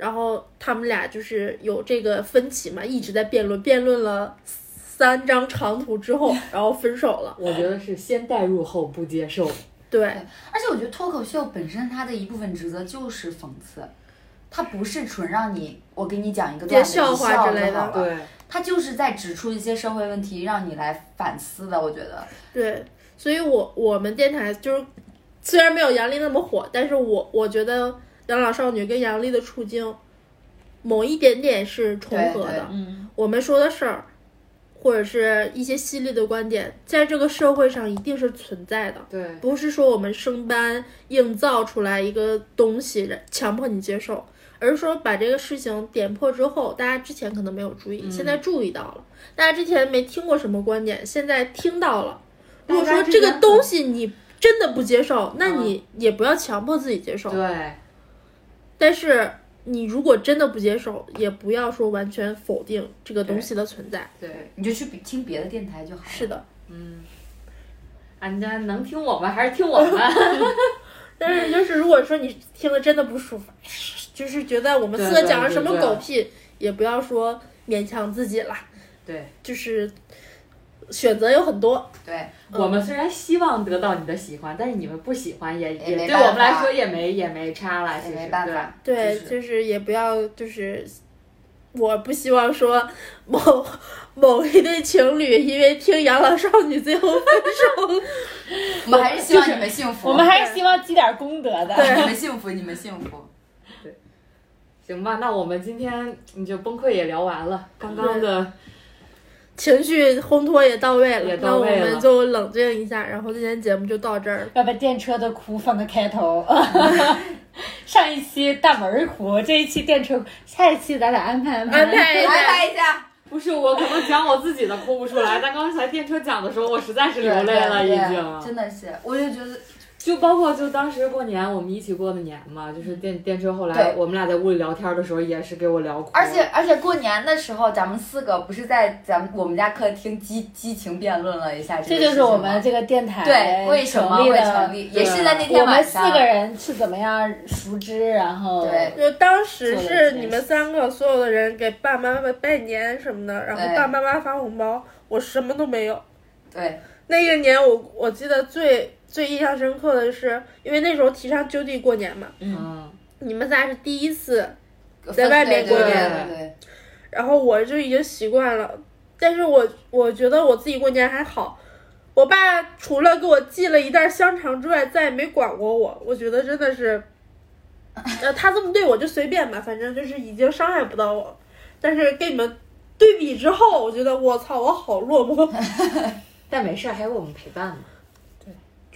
然后他们俩就是有这个分歧嘛，一直在辩论，辩论了三张长图之后，然后分手了。我觉得是先代入后不接受。对，而且我觉得脱口秀本身它的一部分职责就是讽刺，它不是纯让你我给你讲一个段子，笑话之类的对，它就是在指出一些社会问题，让你来反思的。我觉得，对，所以我我们电台就是虽然没有杨笠那么火，但是我我觉得养老少女跟杨笠的处境某一点点是重合的。嗯，我们说的事儿，或者是一些犀利的观点，在这个社会上一定是存在的。对，不是说我们生搬硬造出来一个东西，强迫你接受，而是说把这个事情点破之后，大家之前可能没有注意，现在注意到了；大家之前没听过什么观点，现在听到了。如果说这个东西你真的不接受，那你也不要强迫自己接受。对，但是你如果真的不接受，也不要说完全否定这个东西的存在。对，你就去听别的电台就好了。是的，嗯，人家能听我们还是听我们？但是就是如果说你听了真的不舒服，就是觉得我们四个讲了什么对对狗屁，也不要说勉强自己啦。对，就是选择有很多，对，我们虽然希望得到你的喜欢，但是你们不喜欢也也对我们来说也没也没差了，其实没办法。对，就是就是也不要就是。我不希望说某某一对情侣因为听养老少女最后分手，我们还是希望你们幸福。我们还是希望积点功德的。对你们幸福，你们幸福。对行吧，那我们今天你就崩溃也聊完了，刚刚的情绪烘托也到位了，那我们就冷静一下，然后今天节目就到这儿了。要把电车的哭放在开头。上一期大门儿哭，这一期电车，下一期咱俩安排安排。安排一安下，排一下。不是我可能讲我自己的哭不出来，但刚才电车讲的时候，我实在是流泪了，已经。真的是，我就觉得就包括就当时过年我们一起过的年嘛，就是电电车后来我们俩在屋里聊天的时候，也是给我聊哭。而且而且过年的时候，咱们四个不是在咱们我们家客厅激激情辩论了一下这个就是我们这个电台对为什么会成立的成立，也是在那天晚上我们四。个人是怎么样熟知，然后对就当时是你们三个所有的人给爸妈妈拜年什么的，然后爸爸妈妈发红包，我什么都没有。对那个年我我记得最最印象深刻的是，因为那时候提倡就地过年嘛，嗯，你们仨是第一次，在外面过年对对对然后我就已经习惯了，但是我我觉得我自己过年还好。我爸除了给我寄了一袋香肠之外，再也没管过我。我觉得真的是，呃，他这么对我就随便吧，反正就是已经伤害不到我。但是跟你们对比之后，我觉得我操，我好落寞。但没事儿，还有我们陪伴嘛。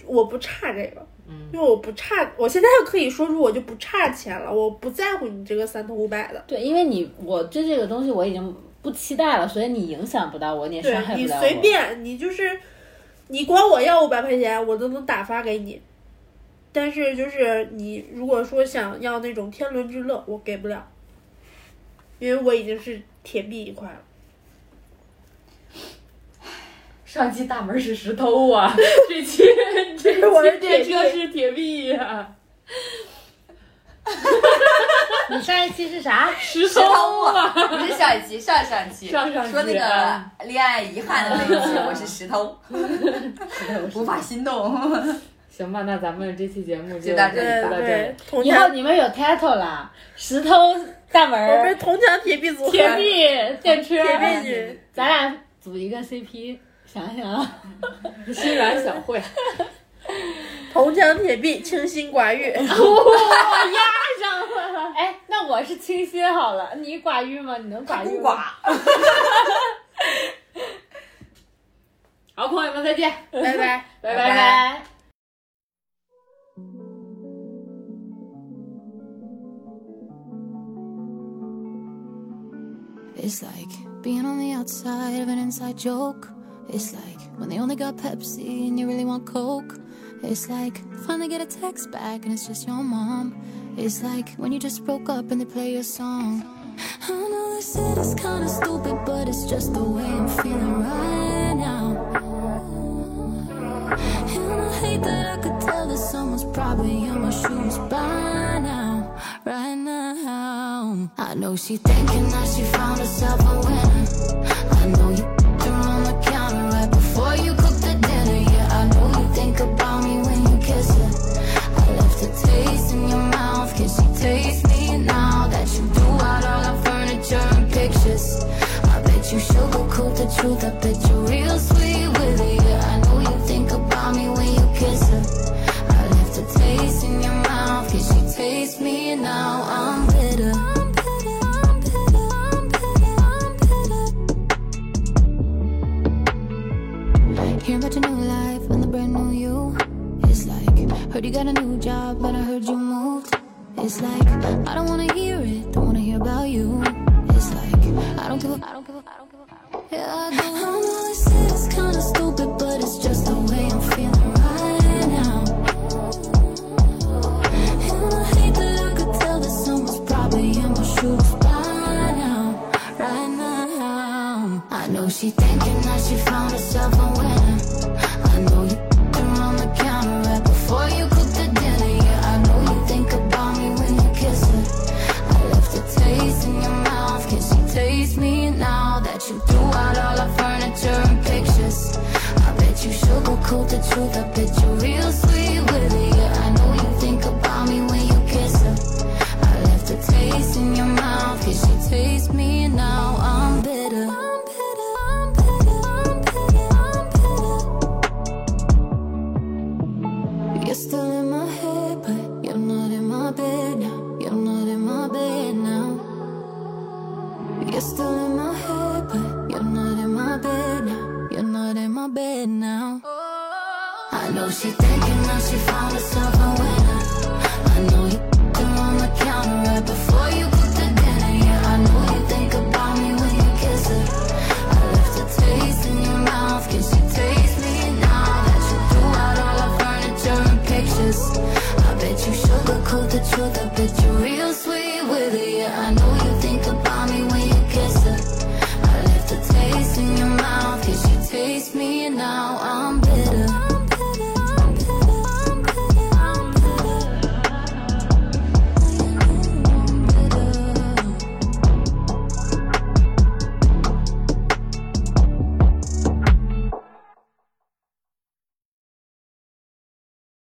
我不差这个，嗯因为我不差，我现在可以说出我就不差钱了，我不在乎你这个三头五百的。对，因为你我对这个东西我已经不期待了，所以你影响不到我，你也对伤害不了我。你随便，你就是你管我要五百块钱，我都能打发给你。但是就是你如果说想要那种天伦之乐，我给不了，因为我已经是铁币一块了。上期大门是石头啊，这期这期电车是铁臂呀、你上一期是啥？石石头头啊。啊，不是上一期，上上期。上上期说那个啊恋爱遗憾的那一期，我是石头，无法心动。行吧，那咱们这期节目就就到这对里吧。以后墙，你们有 title 了，石头大门。我们儿、铜墙铁壁组合，铁壁电车，铁壁。女，咱俩组一个 CP，想想啊，心软小慧，铜墙铁壁，清心寡欲。我压上了哎，那我是清新好了，你寡欲吗？你能寡欲孤吗？寡，好，朋友们再见，拜拜。拜拜拜拜。It's like being on the outside of an inside joke. It's like when they only got Pepsi and you really want Coke. It's like finally get a text back and it's just your mom. It's like when you just broke up and they play your song. I know they said it's kinda stupid, but it's just the way I'm feeling right now. And I hate that I could tell that someone's probably in my shoes by now, right now. I know she thinking that she found herself a winner. I know you. truth up that you